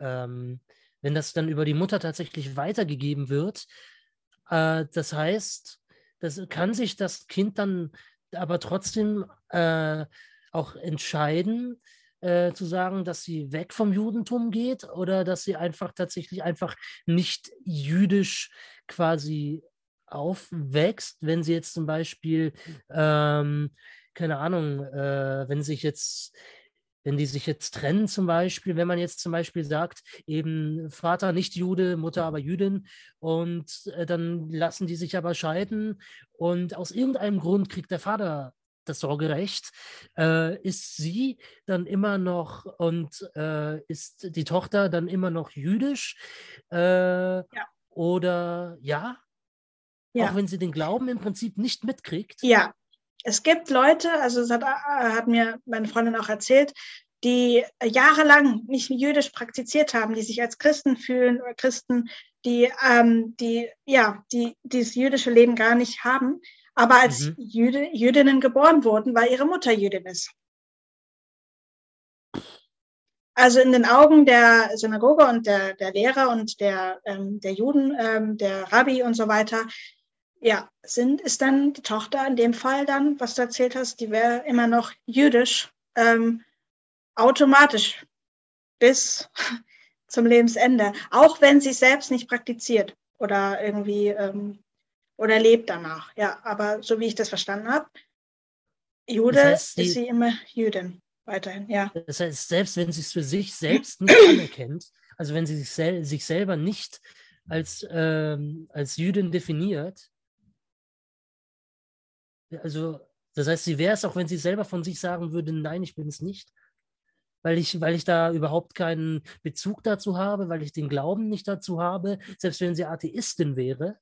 ähm, wenn das dann über die Mutter tatsächlich weitergegeben wird. Äh, das heißt, das kann sich das Kind dann aber trotzdem äh, auch entscheiden, äh, zu sagen, dass sie weg vom Judentum geht oder dass sie einfach tatsächlich einfach nicht jüdisch quasi aufwächst, wenn sie jetzt zum Beispiel, ähm, keine Ahnung, äh, wenn sich jetzt wenn die sich jetzt trennen zum Beispiel, wenn man jetzt zum Beispiel sagt, eben Vater nicht Jude, Mutter aber Jüdin und äh, dann lassen die sich aber scheiden und aus irgendeinem Grund kriegt der Vater das Sorgerecht, äh, ist sie dann immer noch und äh, ist die Tochter dann immer noch jüdisch? Äh, ja. Oder ja? Ja? Auch wenn sie den Glauben im Prinzip nicht mitkriegt? Ja, es gibt Leute, also das hat, äh, hat mir meine Freundin auch erzählt, die jahrelang nicht jüdisch praktiziert haben, die sich als Christen fühlen oder Christen, die, ähm, die, ja, die dieses jüdische Leben gar nicht haben, aber als mhm. Jüde, Jüdinnen geboren wurden, weil ihre Mutter Jüdin ist. Also in den Augen der Synagoge und der, der Lehrer und der, ähm, der Juden, ähm, der Rabbi und so weiter, ja, sind, ist dann die Tochter in dem Fall dann, was du erzählt hast, die wäre immer noch jüdisch, ähm, automatisch bis zum Lebensende, auch wenn sie selbst nicht praktiziert oder irgendwie ähm, oder lebt danach. Ja, aber so wie ich das verstanden habe, Jude das heißt, ist sie immer Jüdin weiterhin, ja. Das heißt, selbst wenn sie es für sich selbst nicht anerkennt, also wenn sie sich, sel sich selber nicht als, ähm, als Jüdin definiert, also das heißt, sie wäre es auch, wenn sie selber von sich sagen würde, nein, ich bin es nicht, weil ich, weil ich da überhaupt keinen Bezug dazu habe, weil ich den Glauben nicht dazu habe, selbst wenn sie Atheistin wäre,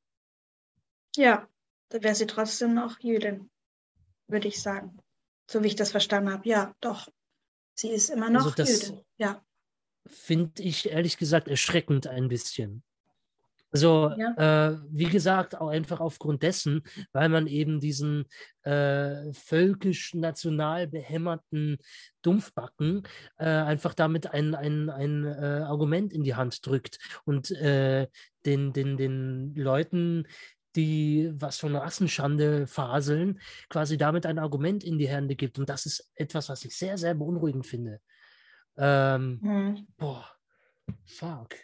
ja, da wäre sie trotzdem noch Jüdin, würde ich sagen. So wie ich das verstanden habe. Ja, doch. Sie ist immer noch also Jüdin. Ja. Finde ich ehrlich gesagt erschreckend ein bisschen. Also, ja. äh, wie gesagt, auch einfach aufgrund dessen, weil man eben diesen äh, völkisch-national behämmerten Dumpfbacken äh, einfach damit ein, ein, ein äh, Argument in die Hand drückt und äh, den, den, den Leuten die was von Rassenschande faseln, quasi damit ein Argument in die Hände gibt. Und das ist etwas, was ich sehr, sehr beunruhigend finde. Ähm, mhm. Boah, fuck.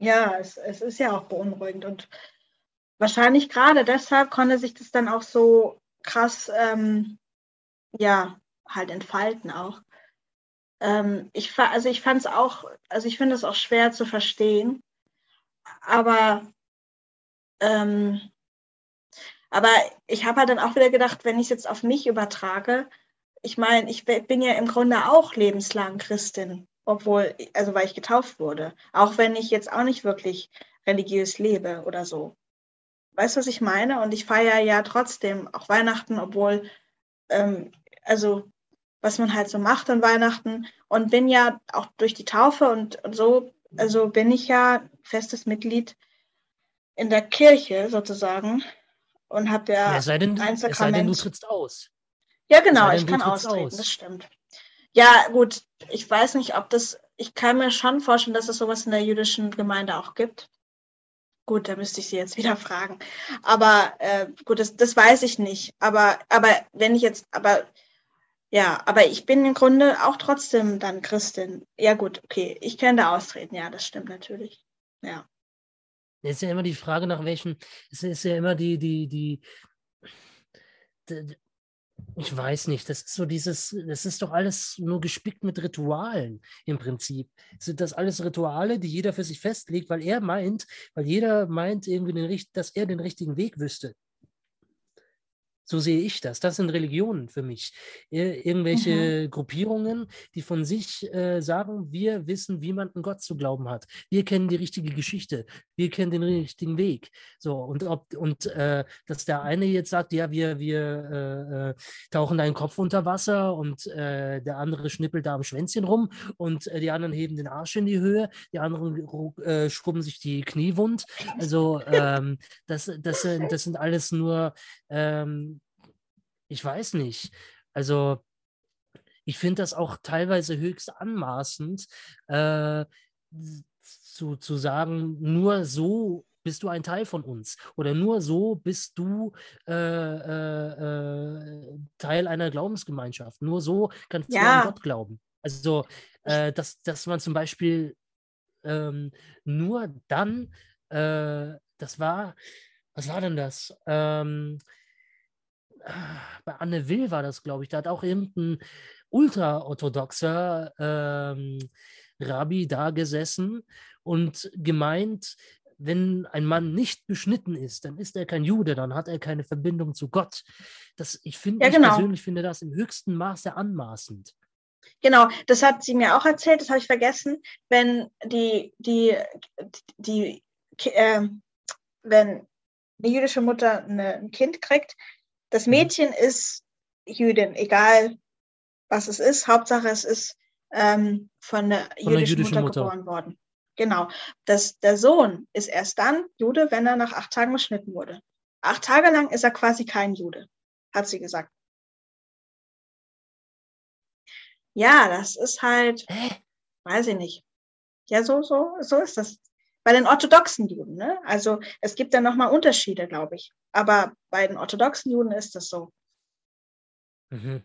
Ja, es, es ist ja auch beunruhigend. Und wahrscheinlich gerade deshalb konnte sich das dann auch so krass, ähm, ja, halt entfalten auch. Ähm, ich, also ich fand es auch, also ich finde es auch schwer zu verstehen, aber, ähm, aber ich habe halt dann auch wieder gedacht, wenn ich es jetzt auf mich übertrage, ich meine, ich bin ja im Grunde auch lebenslang Christin, obwohl, also weil ich getauft wurde, auch wenn ich jetzt auch nicht wirklich religiös lebe oder so. Weißt du, was ich meine? Und ich feiere ja trotzdem auch Weihnachten, obwohl, ähm, also was man halt so macht an Weihnachten und bin ja auch durch die Taufe und, und so, also bin ich ja festes Mitglied in der Kirche sozusagen und habe ja, ja sei denn, ein Sakrament. Es sei denn, du trittst aus. Ja, genau, ich kann austreten, aus. das stimmt. Ja, gut, ich weiß nicht, ob das, ich kann mir schon vorstellen, dass es sowas in der jüdischen Gemeinde auch gibt. Gut, da müsste ich Sie jetzt wieder fragen. Aber äh, gut, das, das weiß ich nicht. Aber, aber wenn ich jetzt, aber ja, aber ich bin im Grunde auch trotzdem dann Christin. Ja, gut, okay, ich könnte austreten, ja, das stimmt natürlich. Ja. Es ist ja immer die Frage, nach welchen, es ist ja immer die, die, die, die ich weiß nicht, das ist so dieses, das ist doch alles nur gespickt mit Ritualen im Prinzip. Sind das alles Rituale, die jeder für sich festlegt, weil er meint, weil jeder meint irgendwie, den, dass er den richtigen Weg wüsste. So sehe ich das. Das sind Religionen für mich. Irgendwelche mhm. Gruppierungen, die von sich äh, sagen, wir wissen, wie man an Gott zu glauben hat. Wir kennen die richtige Geschichte. Wir kennen den richtigen Weg. So, und ob, und äh, dass der eine jetzt sagt, ja, wir, wir äh, äh tauchen deinen Kopf unter Wasser und äh, der andere schnippelt da am Schwänzchen rum und äh, die anderen heben den Arsch in die Höhe, die anderen schrubben sich die Knie wund. Also ähm, das, das, das sind alles nur ähm, ich weiß nicht. Also ich finde das auch teilweise höchst anmaßend, äh, zu, zu sagen, nur so bist du ein Teil von uns oder nur so bist du äh, äh, äh Teil einer Glaubensgemeinschaft. Nur so kannst ja. du an Gott glauben. Also, äh, dass, dass man zum Beispiel ähm, nur dann, äh, das war, was war denn das? Ähm, bei Anne Will war das, glaube ich, da hat auch irgendein ultraorthodoxer ähm, Rabbi da gesessen und gemeint, wenn ein Mann nicht beschnitten ist, dann ist er kein Jude, dann hat er keine Verbindung zu Gott. Das, ich finde, ja, genau. ich persönlich finde das im höchsten Maße anmaßend. Genau, das hat sie mir auch erzählt, das habe ich vergessen. Wenn die, die, die, äh, wenn eine jüdische Mutter eine, ein Kind kriegt, das mhm. Mädchen ist Jüdin, egal was es ist. Hauptsache, es ist ähm, von einer von jüdischen, jüdischen Mutter, Mutter, geboren worden. Genau. Das, der Sohn ist erst dann Jude, wenn er nach acht Tagen beschnitten wurde. Acht Tage lang ist er quasi kein Jude, hat sie gesagt. Ja, das ist halt, weiß ich nicht. Ja, so, so, so ist das bei den orthodoxen Juden. Ne? Also es gibt ja nochmal Unterschiede, glaube ich. Aber bei den orthodoxen Juden ist das so. Mhm.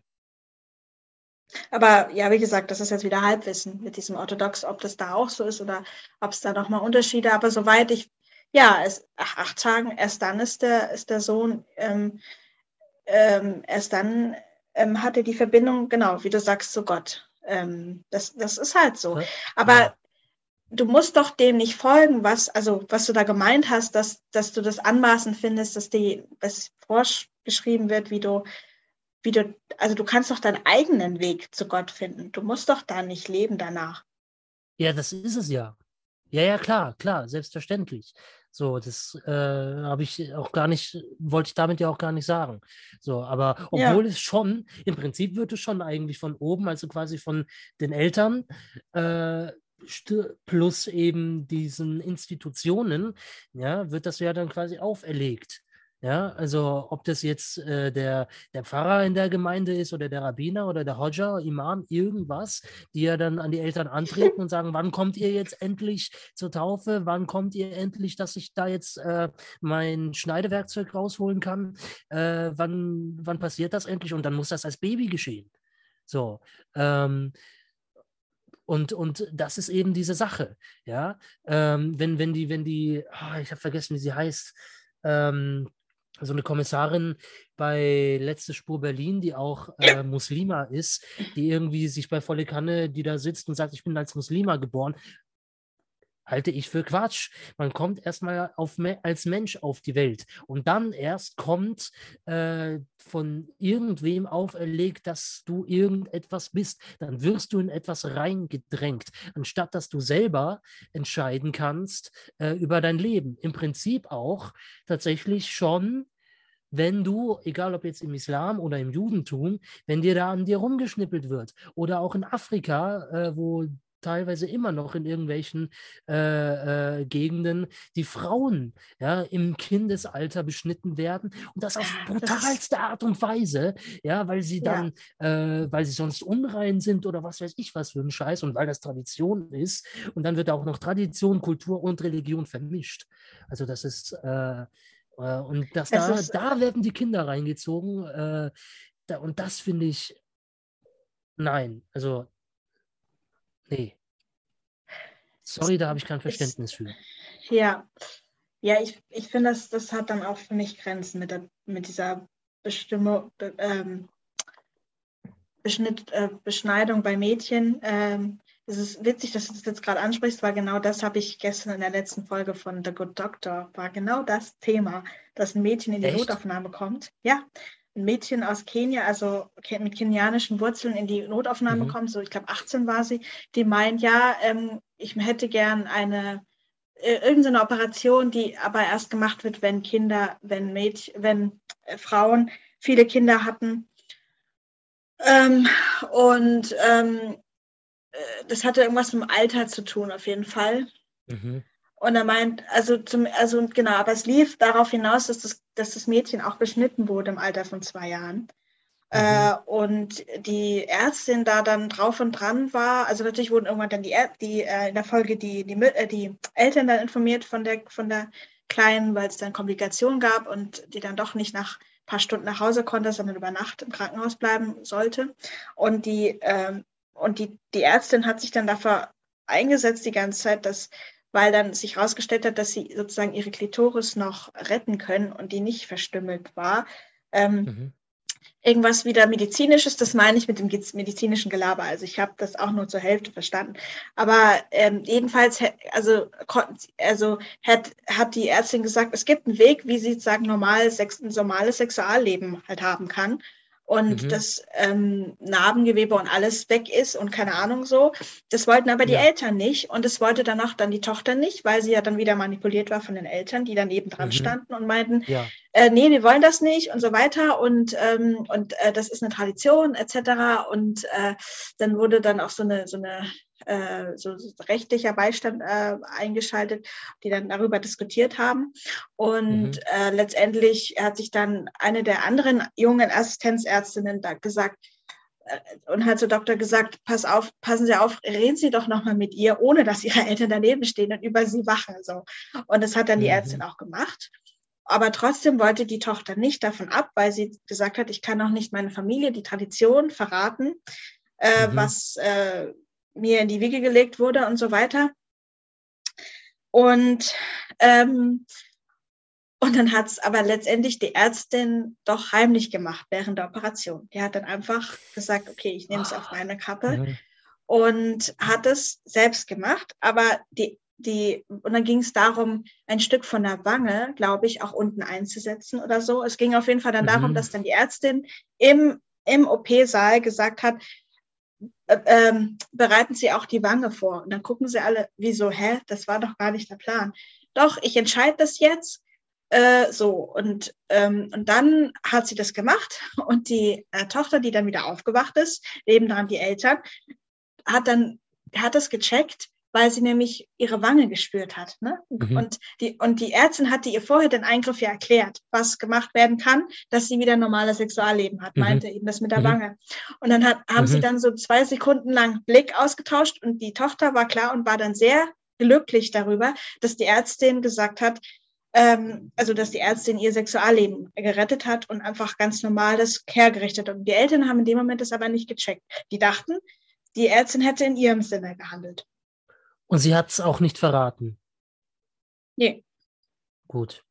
Aber ja, wie gesagt, das ist jetzt wieder Halbwissen mit diesem Orthodox, ob das da auch so ist oder ob es da nochmal Unterschiede. Aber soweit ich, ja, es, ach, acht Tagen, erst dann ist der, ist der Sohn, ähm, ähm, erst dann ähm, hat er die Verbindung, genau, wie du sagst, zu Gott. Ähm, das, das ist halt so. Aber ja du musst doch dem nicht folgen, was, also was du da gemeint hast, dass, dass du das anmaßend findest, dass die, was vorgeschrieben wird, wie du, wie du, also du kannst doch deinen eigenen Weg zu Gott finden. Du musst doch da nicht leben danach. Ja, das ist es ja. Ja, ja, klar, klar, selbstverständlich. So, das äh, habe ich auch gar nicht, wollte ich damit ja auch gar nicht sagen. So, aber obwohl ja. es schon, im Prinzip wird es schon eigentlich von oben, also quasi von den Eltern, äh, plus eben diesen Institutionen, ja, wird das ja dann quasi auferlegt. Ja, also ob das jetzt äh, der, der Pfarrer in der Gemeinde ist oder der Rabbiner oder der Hodja, Imam, irgendwas, die ja dann an die Eltern antreten und sagen, wann kommt ihr jetzt endlich zur Taufe? Wann kommt ihr endlich, dass ich da jetzt äh, mein Schneidewerkzeug rausholen kann? Äh, wann, wann passiert das endlich? Und dann muss das als Baby geschehen. So, ähm, und, und das ist eben diese Sache, ja. Ähm, wenn, wenn die, wenn die, oh, ich habe vergessen, wie sie heißt, ähm, so eine Kommissarin bei Letzte Spur Berlin, die auch äh, Muslima ist, die irgendwie sich bei volle Kanne, die da sitzt und sagt, ich bin als Muslima geboren, halte ich für Quatsch. Man kommt erstmal auf, als Mensch auf die Welt und dann erst kommt äh, von irgendwem auferlegt, dass du irgendetwas bist. Dann wirst du in etwas reingedrängt, anstatt dass du selber entscheiden kannst äh, über dein Leben. Im Prinzip auch tatsächlich schon wenn du, egal ob jetzt im Islam oder im Judentum, wenn dir da an dir rumgeschnippelt wird oder auch in Afrika, äh, wo teilweise immer noch in irgendwelchen äh, äh, Gegenden, die Frauen ja, im Kindesalter beschnitten werden und das auf brutalste Art und Weise, ja, weil sie dann, ja. äh, weil sie sonst unrein sind oder was weiß ich was für ein Scheiß und weil das Tradition ist und dann wird auch noch Tradition, Kultur und Religion vermischt. Also das ist äh, äh und das da, ist, da werden die Kinder reingezogen äh, da, und das finde ich Nein, also nee. Sorry, da habe ich kein Verständnis ich, für. Ja, ja, ich, ich finde, das, das hat dann auch für mich Grenzen mit, der, mit dieser Bestimmung, ähm, Beschnitt, äh, Beschneidung bei Mädchen. Ähm, es ist witzig, dass du das jetzt gerade ansprichst, weil genau das habe ich gestern in der letzten Folge von The Good Doctor, war genau das Thema, dass ein Mädchen in die Echt? Notaufnahme kommt. Ja, ein Mädchen aus Kenia, also mit kenianischen Wurzeln in die Notaufnahme mhm. kommt, so ich glaube 18 war sie, die meint, ja, ähm, ich hätte gern eine äh, irgendeine Operation, die aber erst gemacht wird, wenn Kinder, wenn Mädchen, wenn äh, Frauen viele Kinder hatten. Ähm, und ähm, äh, das hatte irgendwas mit dem Alter zu tun, auf jeden Fall. Mhm. Und er meint, also zum, also genau, aber es lief darauf hinaus, dass das, dass das Mädchen auch beschnitten wurde im Alter von zwei Jahren. Mhm. Äh, und die Ärztin da dann drauf und dran war, also natürlich wurden irgendwann dann die, die äh, in der Folge die, die, äh, die Eltern dann informiert von der, von der Kleinen, weil es dann Komplikationen gab und die dann doch nicht nach ein paar Stunden nach Hause konnte, sondern über Nacht im Krankenhaus bleiben sollte. Und die, ähm, und die, die Ärztin hat sich dann dafür eingesetzt die ganze Zeit, dass weil dann sich herausgestellt hat, dass sie sozusagen ihre Klitoris noch retten können und die nicht verstümmelt war. Ähm, mhm. Irgendwas wieder medizinisches, das meine ich mit dem medizinischen Gelaber. Also ich habe das auch nur zur Hälfte verstanden. Aber ähm, jedenfalls, also, also hat, hat die Ärztin gesagt, es gibt einen Weg, wie sie sozusagen normal, ein normales Sexualleben halt haben kann und mhm. das ähm, Narbengewebe und alles weg ist und keine Ahnung so. Das wollten aber die ja. Eltern nicht und das wollte danach dann die Tochter nicht, weil sie ja dann wieder manipuliert war von den Eltern, die daneben dran mhm. standen und meinten, ja. äh, nee, wir wollen das nicht und so weiter und, ähm, und äh, das ist eine Tradition etc. Und äh, dann wurde dann auch so eine, so eine äh, so rechtlicher Beistand äh, eingeschaltet, die dann darüber diskutiert haben. Und mhm. äh, letztendlich hat sich dann eine der anderen jungen Assistenzärztinnen da gesagt, äh, und hat zur Doktor gesagt, pass auf, passen Sie auf, reden Sie doch nochmal mit ihr, ohne dass Ihre Eltern daneben stehen und über sie wachen. So. Und das hat dann die mhm. Ärztin auch gemacht. Aber trotzdem wollte die Tochter nicht davon ab, weil sie gesagt hat, ich kann auch nicht meine Familie, die Tradition verraten, äh, mhm. was äh, mir in die Wiege gelegt wurde und so weiter. Und, ähm, und dann hat es aber letztendlich die Ärztin doch heimlich gemacht während der Operation. Die hat dann einfach gesagt, okay, ich nehme es auf meine Kappe mhm. und hat es selbst gemacht. Aber die, die, und dann ging es darum, ein Stück von der Wange, glaube ich, auch unten einzusetzen oder so. Es ging auf jeden Fall dann mhm. darum, dass dann die Ärztin im, im OP-Saal gesagt hat, äh, ähm, bereiten Sie auch die Wange vor. Und dann gucken sie alle, wieso, hä, das war doch gar nicht der Plan. Doch, ich entscheide das jetzt. Äh, so, und, ähm, und dann hat sie das gemacht und die äh, Tochter, die dann wieder aufgewacht ist, nebendran die Eltern, hat dann, hat das gecheckt, weil sie nämlich ihre Wange gespürt hat. Ne? Mhm. Und, die, und die Ärztin hatte ihr vorher den Eingriff ja erklärt, was gemacht werden kann, dass sie wieder ein normales Sexualleben hat, mhm. meinte eben das mit der mhm. Wange. Und dann hat, haben sie mhm. dann so zwei Sekunden lang Blick ausgetauscht und die Tochter war klar und war dann sehr glücklich darüber, dass die Ärztin gesagt hat, ähm, also dass die Ärztin ihr Sexualleben gerettet hat und einfach ganz normal das hergerichtet hat. Und die Eltern haben in dem Moment das aber nicht gecheckt. Die dachten, die Ärztin hätte in ihrem Sinne gehandelt. Und sie hat es auch nicht verraten. Nee. Gut.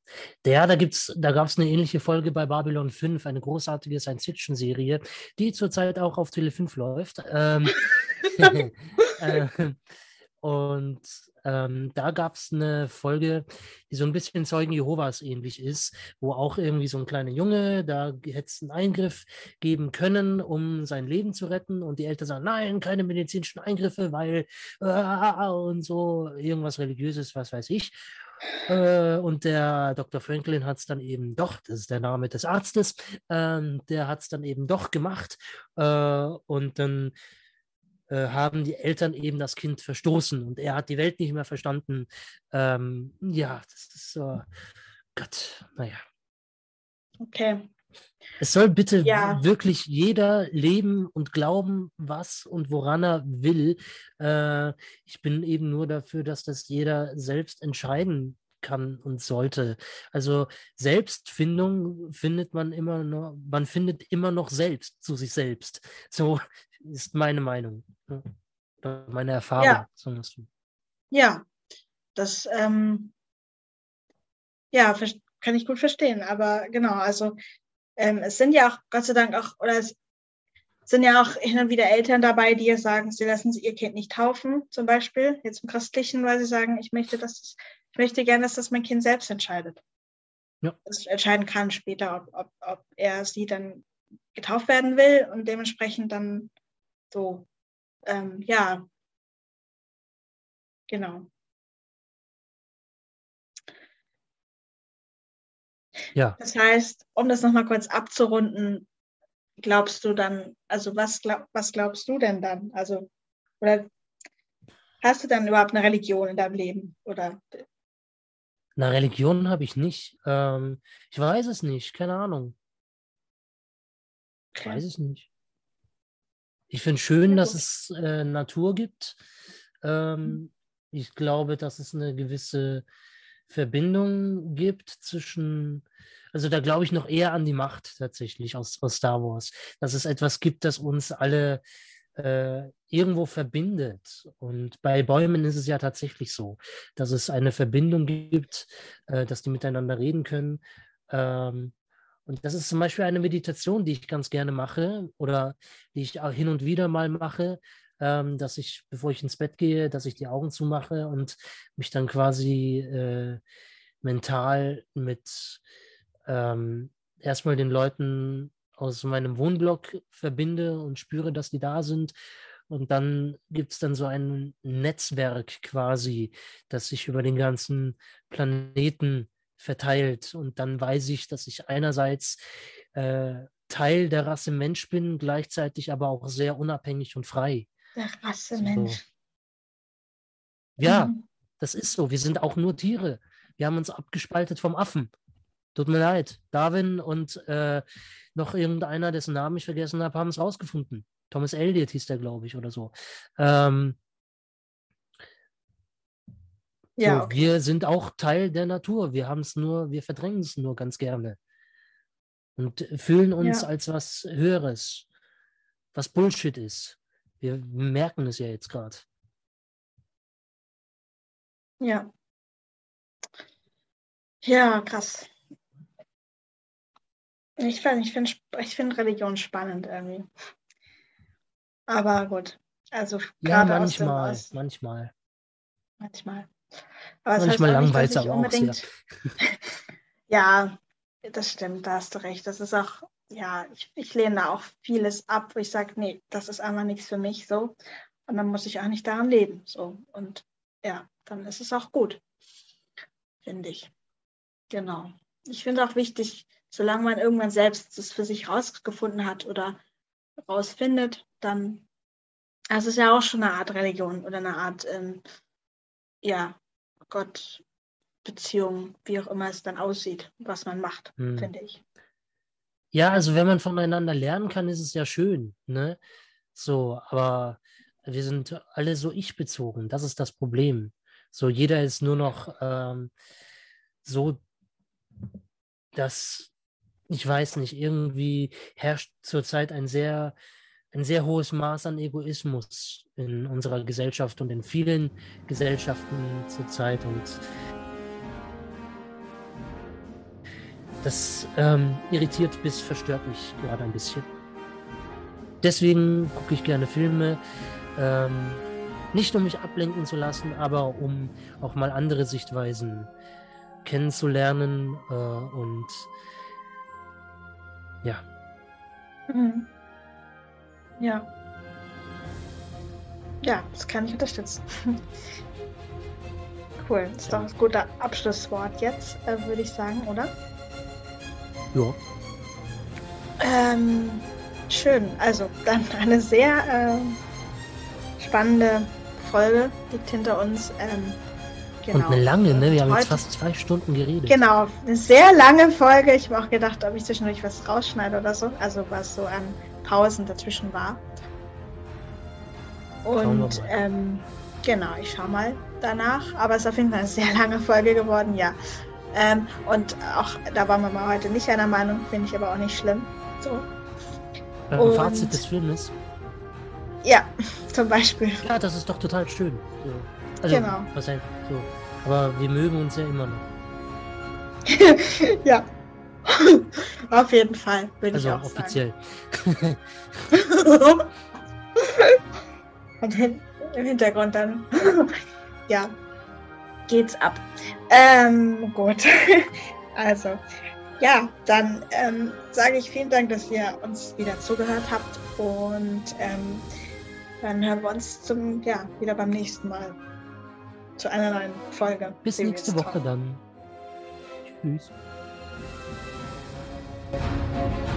Ja, da gibt's, da gab es eine ähnliche Folge bei Babylon 5, eine großartige Science-Fiction-Serie, die zurzeit auch auf Tele 5 läuft. Ähm, äh, und ähm, da gab es eine Folge, die so ein bisschen Zeugen Jehovas ähnlich ist, wo auch irgendwie so ein kleiner Junge, da hätte es einen Eingriff geben können, um sein Leben zu retten. Und die Eltern sagen, nein, keine medizinischen Eingriffe, weil äh, und so irgendwas religiöses, was weiß ich. Äh, und der Dr. Franklin hat es dann eben doch, das ist der Name des Arztes, ähm, der hat es dann eben doch gemacht. Äh, und dann äh, haben die Eltern eben das Kind verstoßen und er hat die Welt nicht mehr verstanden. Ähm, ja, das ist so, Gott, naja. Okay. Es soll bitte ja. wirklich jeder leben und glauben, was und woran er will. Äh, ich bin eben nur dafür, dass das jeder selbst entscheiden kann und sollte. Also Selbstfindung findet man immer noch, man findet immer noch selbst zu sich selbst. So ist meine Meinung. Ne? Meine Erfahrung. Ja, ja das ähm, ja, kann ich gut verstehen. Aber genau, also ähm, es sind ja auch, Gott sei Dank auch, oder es sind ja auch hin und wieder Eltern dabei, die sagen, sie lassen ihr Kind nicht taufen, zum Beispiel, jetzt im Christlichen, weil sie sagen, ich möchte, dass das, ich möchte gerne, dass das mein Kind selbst entscheidet. Ja. Das entscheiden kann später, ob, ob, ob er sie dann getauft werden will und dementsprechend dann so, ähm, ja, genau. Ja. Das heißt, um das nochmal kurz abzurunden, glaubst du dann, also was, glaub, was glaubst du denn dann? Also, oder hast du dann überhaupt eine Religion in deinem Leben? Oder? Eine Religion habe ich nicht. Ähm, ich weiß es nicht, keine Ahnung. Ich weiß es nicht. Ich finde schön, ja, dass es äh, Natur gibt. Ähm, mhm. Ich glaube, dass es eine gewisse Verbindung gibt zwischen, also da glaube ich noch eher an die Macht tatsächlich aus, aus Star Wars, dass es etwas gibt, das uns alle äh, irgendwo verbindet. Und bei Bäumen ist es ja tatsächlich so, dass es eine Verbindung gibt, äh, dass die miteinander reden können. Ähm, und das ist zum Beispiel eine Meditation, die ich ganz gerne mache oder die ich auch hin und wieder mal mache, ähm, dass ich, bevor ich ins Bett gehe, dass ich die Augen zumache und mich dann quasi äh, mental mit ähm, erstmal den Leuten aus meinem Wohnblock verbinde und spüre, dass die da sind. Und dann gibt es dann so ein Netzwerk quasi, das sich über den ganzen Planeten verteilt. Und dann weiß ich, dass ich einerseits äh, Teil der Rasse Mensch bin, gleichzeitig aber auch sehr unabhängig und frei. Der Rasse Mensch. So. Ja, mhm. das ist so. Wir sind auch nur Tiere. Wir haben uns abgespaltet vom Affen. Tut mir leid. Darwin und äh, noch irgendeiner, dessen Namen ich vergessen habe, haben es rausgefunden. Thomas Elliot hieß der, glaube ich, oder so. Ähm, ja, so, okay. Wir sind auch Teil der Natur. Wir haben es nur, wir verdrängen es nur ganz gerne. Und fühlen uns ja. als was Höheres, was Bullshit ist. Wir merken es ja jetzt gerade. Ja. Ja, krass. Ich finde ich find, ich find Religion spannend irgendwie. Aber gut. Also ja, manchmal, aus manchmal. Manchmal. Aber manchmal langweilt es aber auch sehr. ja, das stimmt, da hast du recht. Das ist auch, ja, ich, ich lehne da auch vieles ab, wo ich sage, nee, das ist einfach nichts für mich so. Und dann muss ich auch nicht daran leben. So. Und ja, dann ist es auch gut, finde ich. Genau. Ich finde auch wichtig, solange man irgendwann selbst das für sich rausgefunden hat oder rausfindet, dann, also es ist ja auch schon eine Art Religion oder eine Art, ähm, ja, Gott, Beziehung, wie auch immer es dann aussieht, was man macht, hm. finde ich. Ja, also wenn man voneinander lernen kann, ist es ja schön, ne? So, aber wir sind alle so ich-bezogen, das ist das Problem. So, jeder ist nur noch ähm, so, dass, ich weiß nicht, irgendwie herrscht zurzeit ein sehr, ein sehr hohes Maß an Egoismus in unserer Gesellschaft und in vielen Gesellschaften zurzeit. Und das ähm, irritiert bis verstört mich gerade ein bisschen. Deswegen gucke ich gerne Filme. Ähm, nicht um mich ablenken zu lassen, aber um auch mal andere Sichtweisen kennenzulernen äh, und ja. Mhm. Ja. Ja, das kann ich unterstützen. cool. Das ist doch ein guter Abschlusswort jetzt, äh, würde ich sagen, oder? Ja. Ähm, schön. Also dann eine sehr äh, spannende Folge liegt hinter uns. Ähm, genau. Und eine lange, ne? Wir haben jetzt fast zwei Stunden geredet. Genau, eine sehr lange Folge. Ich habe auch gedacht, ob ich zwischendurch was rausschneide oder so. Also was so an Pausen dazwischen war. Und ähm, genau, ich schaue mal danach. Aber es ist auf jeden Fall eine sehr lange Folge geworden, ja. Ähm, und auch da waren wir mal heute nicht einer Meinung, finde ich aber auch nicht schlimm. So. Äh, und, Fazit des Filmes. Ja, zum Beispiel. Ja, das ist doch total schön. So. Also, genau. Was heißt, so. Aber wir mögen uns ja immer noch. ja. Auf jeden Fall, würde also ich auch offiziell. Und im Hintergrund dann. ja, geht's ab. Ähm, gut. also, ja, dann ähm, sage ich vielen Dank, dass ihr uns wieder zugehört habt und ähm, dann hören wir uns zum, ja, wieder beim nächsten Mal zu einer neuen Folge. Bis nächste Woche dann. Tschüss. Música